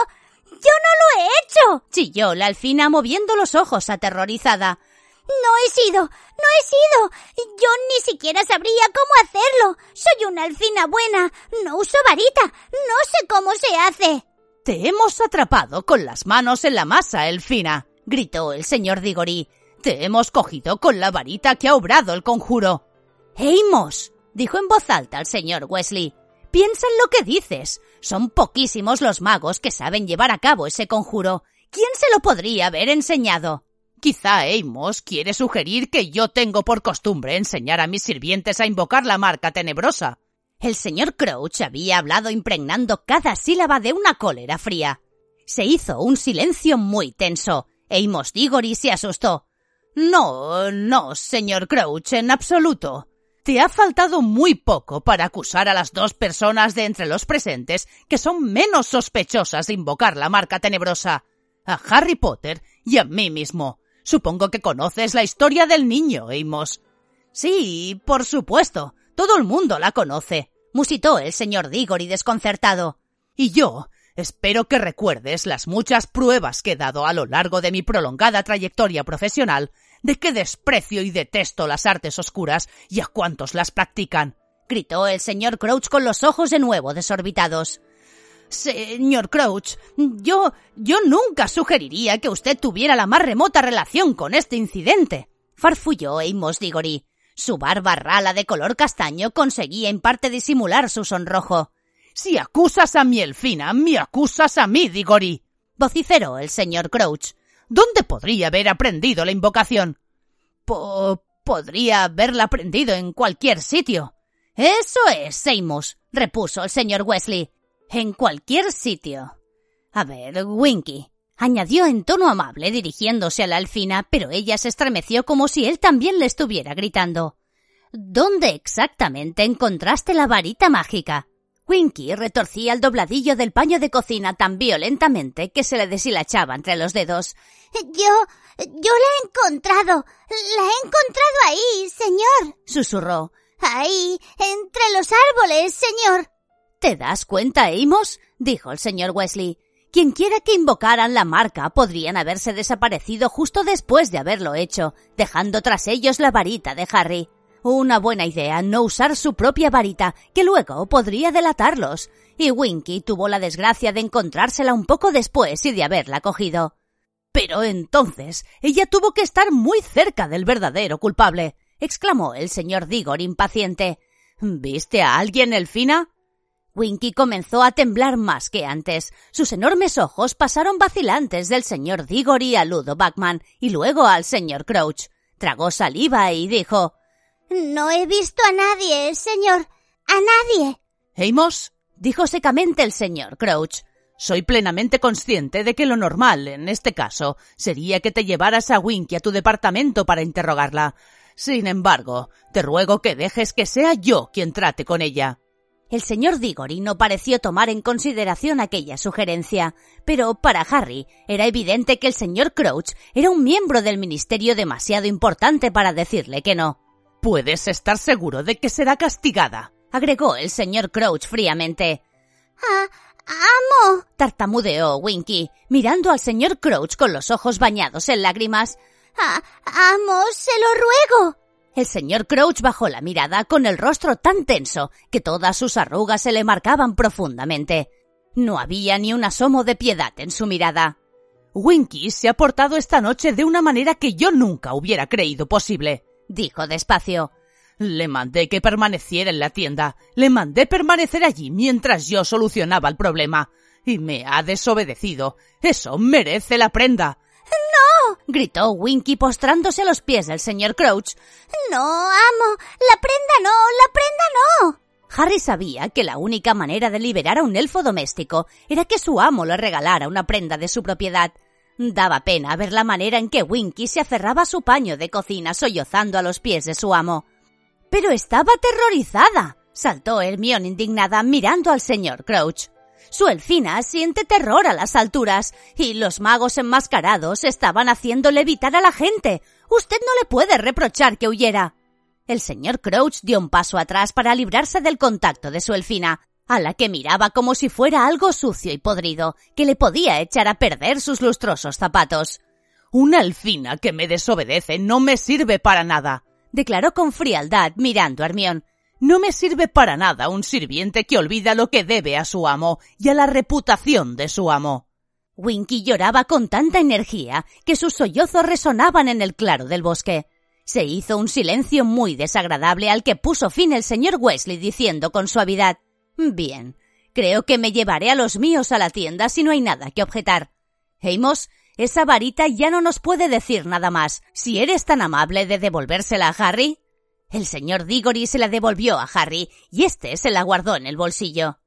yo no lo he hecho. chilló la alfina moviendo los ojos aterrorizada. No he sido. no he sido. Yo ni siquiera sabría cómo hacerlo. Soy una alfina buena. No uso varita. No sé cómo se hace. Te hemos atrapado con las manos en la masa, Elfina, gritó el señor Diggory. Te hemos cogido con la varita que ha obrado el conjuro. Amos, dijo en voz alta el señor Wesley. Piensa en lo que dices. Son poquísimos los magos que saben llevar a cabo ese conjuro. ¿Quién se lo podría haber enseñado? Quizá Amos quiere sugerir que yo tengo por costumbre enseñar a mis sirvientes a invocar la marca tenebrosa. El señor Crouch había hablado impregnando cada sílaba de una cólera fría. Se hizo un silencio muy tenso. Amos Diggory se asustó. No, no, señor Crouch, en absoluto. Te ha faltado muy poco para acusar a las dos personas de entre los presentes que son menos sospechosas de invocar la marca tenebrosa, a Harry Potter y a mí mismo. Supongo que conoces la historia del niño, Amos. Sí, por supuesto. Todo el mundo la conoce, musitó el señor Diggory desconcertado. Y yo Espero que recuerdes las muchas pruebas que he dado a lo largo de mi prolongada trayectoria profesional de que desprecio y detesto las artes oscuras y a cuantos las practican. gritó el señor Crouch con los ojos de nuevo desorbitados. Señor Crouch, yo. yo nunca sugeriría que usted tuviera la más remota relación con este incidente. farfulló Amos Diggory. Su barba rala de color castaño conseguía en parte disimular su sonrojo. Si acusas a mi Elfina, me acusas a mí, Diggory. vociferó el señor Crouch. ¿Dónde podría haber aprendido la invocación? podría haberla aprendido en cualquier sitio. Eso es, Seymour, repuso el señor Wesley. En cualquier sitio. A ver, Winky, añadió en tono amable dirigiéndose a la alfina, pero ella se estremeció como si él también le estuviera gritando. ¿Dónde exactamente encontraste la varita mágica? Winky retorcía el dobladillo del paño de cocina tan violentamente que se le deshilachaba entre los dedos. Yo. yo la he encontrado. La he encontrado ahí, señor. susurró. Ahí, entre los árboles, señor. ¿Te das cuenta, Amos? dijo el señor Wesley. Quienquiera que invocaran la marca podrían haberse desaparecido justo después de haberlo hecho, dejando tras ellos la varita de Harry. Una buena idea no usar su propia varita, que luego podría delatarlos. Y Winky tuvo la desgracia de encontrársela un poco después y de haberla cogido. Pero entonces ella tuvo que estar muy cerca del verdadero culpable, exclamó el señor Digor impaciente. ¿Viste a alguien, Elfina? Winky comenzó a temblar más que antes. Sus enormes ojos pasaron vacilantes del señor Diggory a Ludo Backman y luego al señor Crouch. Tragó saliva y dijo No he visto a nadie, señor. A nadie. Amos, dijo secamente el señor Crouch. Soy plenamente consciente de que lo normal, en este caso, sería que te llevaras a Winky a tu departamento para interrogarla. Sin embargo, te ruego que dejes que sea yo quien trate con ella. El señor Diggory no pareció tomar en consideración aquella sugerencia, pero para Harry era evidente que el señor Crouch era un miembro del ministerio demasiado importante para decirle que no. Puedes estar seguro de que será castigada, agregó el señor Crouch fríamente. Ah, amo. tartamudeó Winky, mirando al señor Crouch con los ojos bañados en lágrimas. Ah, amo, se lo ruego. El señor Crouch bajó la mirada con el rostro tan tenso que todas sus arrugas se le marcaban profundamente. No había ni un asomo de piedad en su mirada. Winky se ha portado esta noche de una manera que yo nunca hubiera creído posible, dijo despacio. Le mandé que permaneciera en la tienda. Le mandé permanecer allí mientras yo solucionaba el problema. Y me ha desobedecido. Eso merece la prenda. ¡No! gritó Winky postrándose a los pies del señor Crouch. No, amo. La prenda no, la prenda no. Harry sabía que la única manera de liberar a un elfo doméstico era que su amo le regalara una prenda de su propiedad. Daba pena ver la manera en que Winky se aferraba a su paño de cocina sollozando a los pies de su amo. Pero estaba aterrorizada, saltó Hermione indignada mirando al señor Crouch. Su elfina siente terror a las alturas y los magos enmascarados estaban haciendo levitar a la gente. Usted no le puede reprochar que huyera. El señor Crouch dio un paso atrás para librarse del contacto de su elfina, a la que miraba como si fuera algo sucio y podrido, que le podía echar a perder sus lustrosos zapatos. Una elfina que me desobedece no me sirve para nada, declaró con frialdad mirando a Hermión. No me sirve para nada un sirviente que olvida lo que debe a su amo y a la reputación de su amo. Winky lloraba con tanta energía que sus sollozos resonaban en el claro del bosque. Se hizo un silencio muy desagradable al que puso fin el señor Wesley diciendo con suavidad Bien, creo que me llevaré a los míos a la tienda si no hay nada que objetar. Amos, esa varita ya no nos puede decir nada más. Si eres tan amable de devolvérsela a Harry. El señor Diggory se la devolvió a Harry y éste se la guardó en el bolsillo.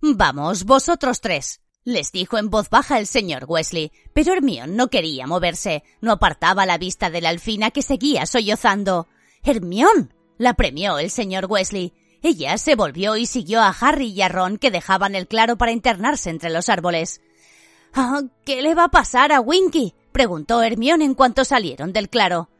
Vamos, vosotros tres, les dijo en voz baja el señor Wesley, pero Hermione no quería moverse, no apartaba la vista de la alfina que seguía sollozando. Hermión, la premió el señor Wesley. Ella se volvió y siguió a Harry y a Ron que dejaban el claro para internarse entre los árboles. Ah, ¿Qué le va a pasar a Winky? preguntó Hermión en cuanto salieron del claro.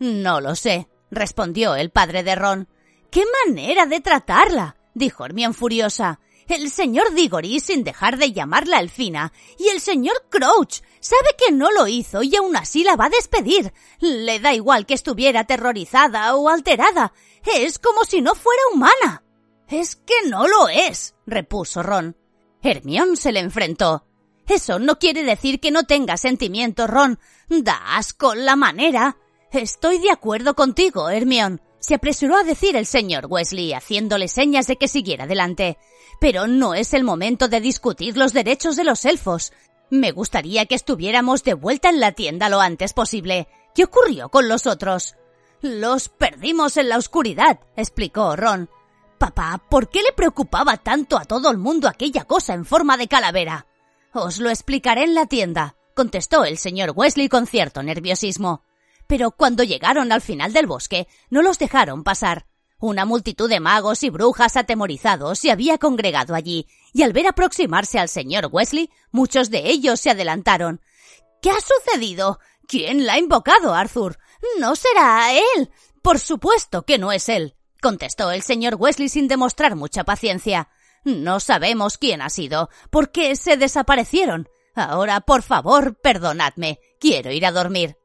No lo sé, respondió el padre de Ron. ¡Qué manera de tratarla! dijo Hermión furiosa. El señor Diggory sin dejar de llamarla Elfina y el señor Crouch sabe que no lo hizo y aún así la va a despedir. Le da igual que estuviera aterrorizada o alterada. Es como si no fuera humana. Es que no lo es, repuso Ron. Hermión se le enfrentó. Eso no quiere decir que no tenga sentimientos, Ron. Da asco la manera. Estoy de acuerdo contigo, Hermión, se apresuró a decir el señor Wesley, haciéndole señas de que siguiera adelante. Pero no es el momento de discutir los derechos de los elfos. Me gustaría que estuviéramos de vuelta en la tienda lo antes posible. ¿Qué ocurrió con los otros? Los perdimos en la oscuridad, explicó Ron. Papá, ¿por qué le preocupaba tanto a todo el mundo aquella cosa en forma de calavera? Os lo explicaré en la tienda, contestó el señor Wesley con cierto nerviosismo pero cuando llegaron al final del bosque no los dejaron pasar. Una multitud de magos y brujas atemorizados se había congregado allí, y al ver aproximarse al señor Wesley, muchos de ellos se adelantaron. ¿Qué ha sucedido? ¿Quién la ha invocado, Arthur? No será él. Por supuesto que no es él, contestó el señor Wesley sin demostrar mucha paciencia. No sabemos quién ha sido, porque se desaparecieron. Ahora, por favor, perdonadme. Quiero ir a dormir.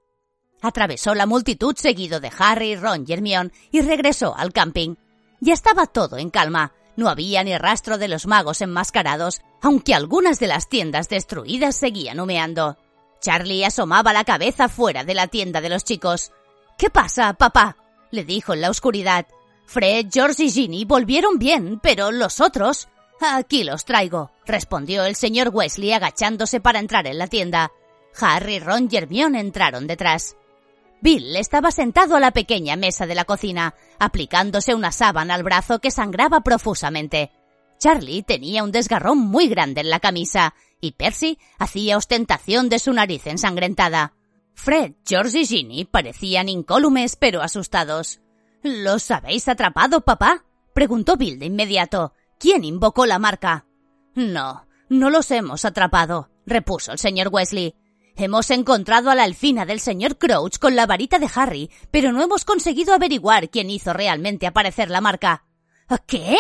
Atravesó la multitud seguido de Harry, Ron y Hermione y regresó al camping. Ya estaba todo en calma. No había ni rastro de los magos enmascarados, aunque algunas de las tiendas destruidas seguían humeando. Charlie asomaba la cabeza fuera de la tienda de los chicos. ¿Qué pasa, papá? le dijo en la oscuridad. Fred, George y Ginny volvieron bien, pero los otros. Aquí los traigo, respondió el señor Wesley agachándose para entrar en la tienda. Harry, Ron y Hermione entraron detrás. Bill estaba sentado a la pequeña mesa de la cocina, aplicándose una sábana al brazo que sangraba profusamente. Charlie tenía un desgarrón muy grande en la camisa y Percy hacía ostentación de su nariz ensangrentada. Fred, George y Ginny parecían incólumes pero asustados. ¿Los habéis atrapado, papá? preguntó Bill de inmediato. ¿Quién invocó la marca? No, no los hemos atrapado, repuso el señor Wesley. Hemos encontrado a la alfina del señor Crouch con la varita de Harry, pero no hemos conseguido averiguar quién hizo realmente aparecer la marca. ¿Qué?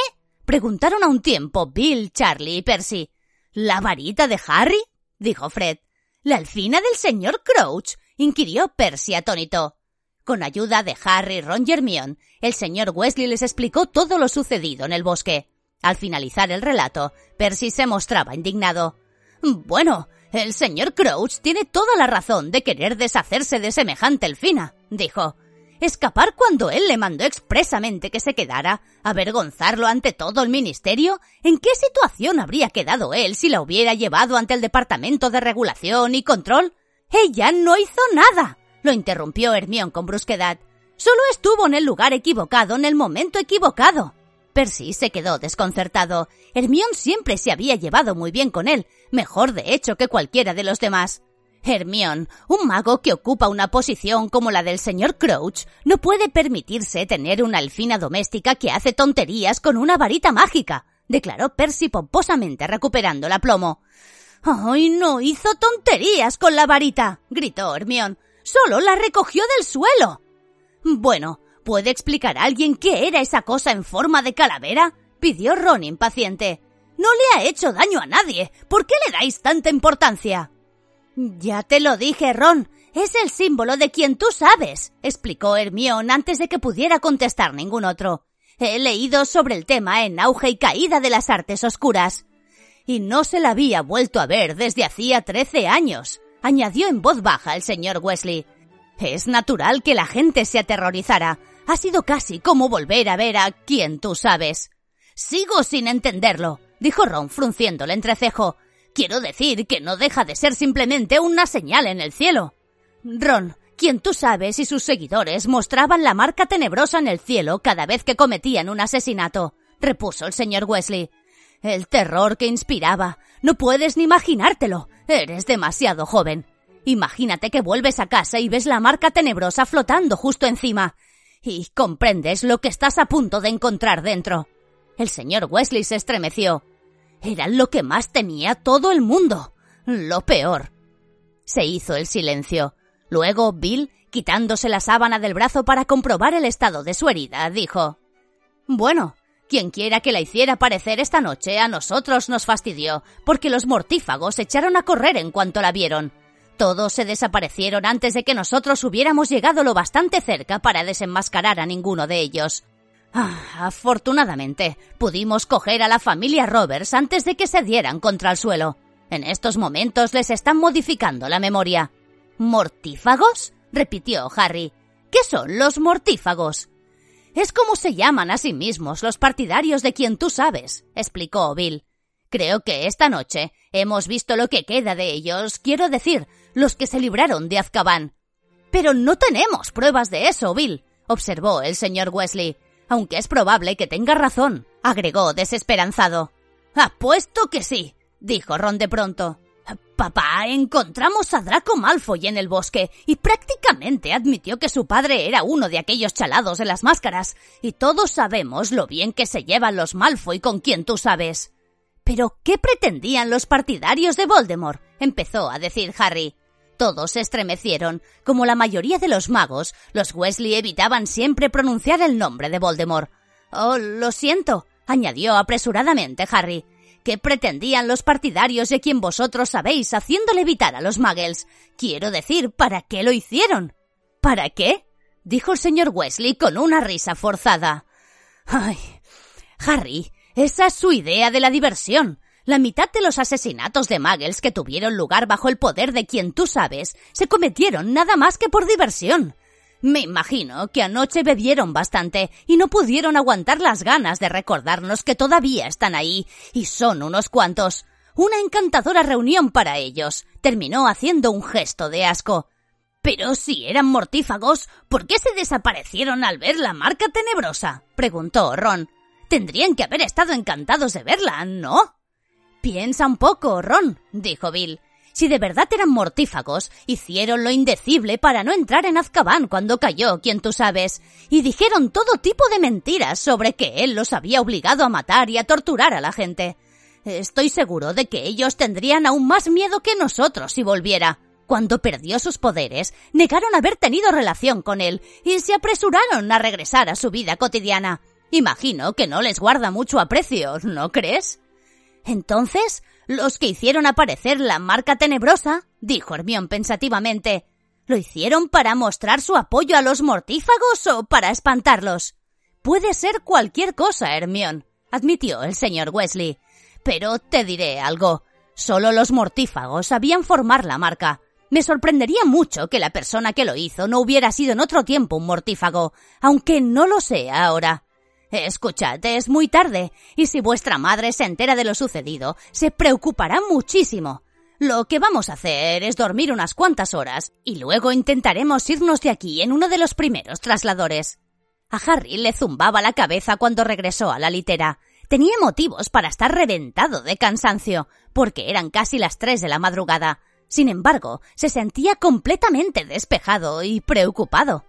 Preguntaron a un tiempo Bill, Charlie y Percy. ¿La varita de Harry? dijo Fred. ¿La alfina del señor Crouch? inquirió Percy atónito. Con ayuda de Harry, Ron y Hermione, el señor Wesley les explicó todo lo sucedido en el bosque. Al finalizar el relato, Percy se mostraba indignado. Bueno, el señor Crouch tiene toda la razón de querer deshacerse de semejante elfina, dijo. Escapar cuando él le mandó expresamente que se quedara, avergonzarlo ante todo el ministerio, ¿en qué situación habría quedado él si la hubiera llevado ante el Departamento de Regulación y Control? Ella no hizo nada, lo interrumpió Hermión con brusquedad. Solo estuvo en el lugar equivocado en el momento equivocado. Percy se quedó desconcertado. Hermión siempre se había llevado muy bien con él, mejor de hecho que cualquiera de los demás. Hermión, un mago que ocupa una posición como la del señor Crouch, no puede permitirse tener una alfina doméstica que hace tonterías con una varita mágica, declaró Percy pomposamente recuperando el aplomo. ¡Ay, no hizo tonterías con la varita! gritó Hermión. Solo la recogió del suelo. Bueno, ¿Puede explicar a alguien qué era esa cosa en forma de calavera? pidió Ron impaciente. No le ha hecho daño a nadie. ¿Por qué le dais tanta importancia? Ya te lo dije, Ron. Es el símbolo de quien tú sabes, explicó Hermione antes de que pudiera contestar ningún otro. He leído sobre el tema en Auge y Caída de las Artes Oscuras. Y no se la había vuelto a ver desde hacía trece años, añadió en voz baja el señor Wesley. Es natural que la gente se aterrorizara, ha sido casi como volver a ver a quien tú sabes. Sigo sin entenderlo, dijo Ron frunciendo el entrecejo. Quiero decir que no deja de ser simplemente una señal en el cielo. Ron, quien tú sabes y sus seguidores mostraban la marca tenebrosa en el cielo cada vez que cometían un asesinato, repuso el señor Wesley. El terror que inspiraba. No puedes ni imaginártelo. Eres demasiado joven. Imagínate que vuelves a casa y ves la marca tenebrosa flotando justo encima. Y comprendes lo que estás a punto de encontrar dentro. El señor Wesley se estremeció. Era lo que más temía todo el mundo. Lo peor. Se hizo el silencio. Luego Bill, quitándose la sábana del brazo para comprobar el estado de su herida, dijo Bueno, quien quiera que la hiciera parecer esta noche a nosotros nos fastidió, porque los mortífagos echaron a correr en cuanto la vieron. Todos se desaparecieron antes de que nosotros hubiéramos llegado lo bastante cerca para desenmascarar a ninguno de ellos. Ah, afortunadamente, pudimos coger a la familia Roberts antes de que se dieran contra el suelo. En estos momentos les están modificando la memoria. ¿Mortífagos? repitió Harry. ¿Qué son los mortífagos? Es como se llaman a sí mismos los partidarios de quien tú sabes, explicó Bill. Creo que esta noche hemos visto lo que queda de ellos, quiero decir, los que se libraron de Azkaban. Pero no tenemos pruebas de eso, Bill, observó el señor Wesley. Aunque es probable que tenga razón, agregó desesperanzado. Apuesto que sí, dijo Ron de pronto. Papá, encontramos a Draco Malfoy en el bosque y prácticamente admitió que su padre era uno de aquellos chalados de las máscaras, y todos sabemos lo bien que se llevan los Malfoy con quien tú sabes. Pero, ¿qué pretendían los partidarios de Voldemort? empezó a decir Harry. Todos se estremecieron. Como la mayoría de los magos, los Wesley evitaban siempre pronunciar el nombre de Voldemort. Oh, lo siento, añadió apresuradamente Harry. ¿Qué pretendían los partidarios de quien vosotros sabéis haciéndole evitar a los muggles? Quiero decir, ¿para qué lo hicieron? ¿Para qué? dijo el señor Wesley con una risa forzada. Ay. Harry, esa es su idea de la diversión. La mitad de los asesinatos de muggles que tuvieron lugar bajo el poder de quien tú sabes se cometieron nada más que por diversión. Me imagino que anoche bebieron bastante y no pudieron aguantar las ganas de recordarnos que todavía están ahí, y son unos cuantos. Una encantadora reunión para ellos. Terminó haciendo un gesto de asco. Pero si eran mortífagos, ¿por qué se desaparecieron al ver la marca tenebrosa? preguntó Ron. Tendrían que haber estado encantados de verla, ¿no? Piensa un poco, Ron, dijo Bill. Si de verdad eran mortífagos, hicieron lo indecible para no entrar en Azkaban cuando cayó, quien tú sabes, y dijeron todo tipo de mentiras sobre que él los había obligado a matar y a torturar a la gente. Estoy seguro de que ellos tendrían aún más miedo que nosotros si volviera. Cuando perdió sus poderes, negaron haber tenido relación con él y se apresuraron a regresar a su vida cotidiana. Imagino que no les guarda mucho aprecio, ¿no crees? Entonces, los que hicieron aparecer la marca tenebrosa, dijo Hermión pensativamente, ¿lo hicieron para mostrar su apoyo a los mortífagos o para espantarlos? Puede ser cualquier cosa, Hermión, admitió el señor Wesley. Pero te diré algo. Solo los mortífagos sabían formar la marca. Me sorprendería mucho que la persona que lo hizo no hubiera sido en otro tiempo un mortífago, aunque no lo sea ahora. Escuchad, es muy tarde, y si vuestra madre se entera de lo sucedido, se preocupará muchísimo. Lo que vamos a hacer es dormir unas cuantas horas, y luego intentaremos irnos de aquí en uno de los primeros trasladores. A Harry le zumbaba la cabeza cuando regresó a la litera. Tenía motivos para estar reventado de cansancio, porque eran casi las tres de la madrugada. Sin embargo, se sentía completamente despejado y preocupado.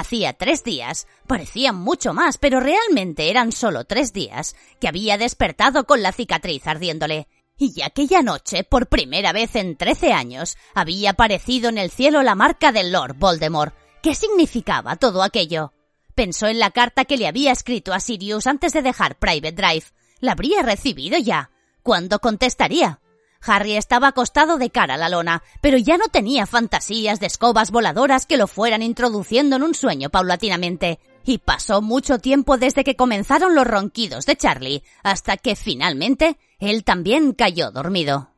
Hacía tres días, parecían mucho más, pero realmente eran solo tres días, que había despertado con la cicatriz ardiéndole. Y aquella noche, por primera vez en trece años, había aparecido en el cielo la marca del Lord Voldemort. ¿Qué significaba todo aquello? Pensó en la carta que le había escrito a Sirius antes de dejar Private Drive. ¿La habría recibido ya? ¿Cuándo contestaría? Harry estaba acostado de cara a la lona, pero ya no tenía fantasías de escobas voladoras que lo fueran introduciendo en un sueño paulatinamente. Y pasó mucho tiempo desde que comenzaron los ronquidos de Charlie, hasta que finalmente él también cayó dormido.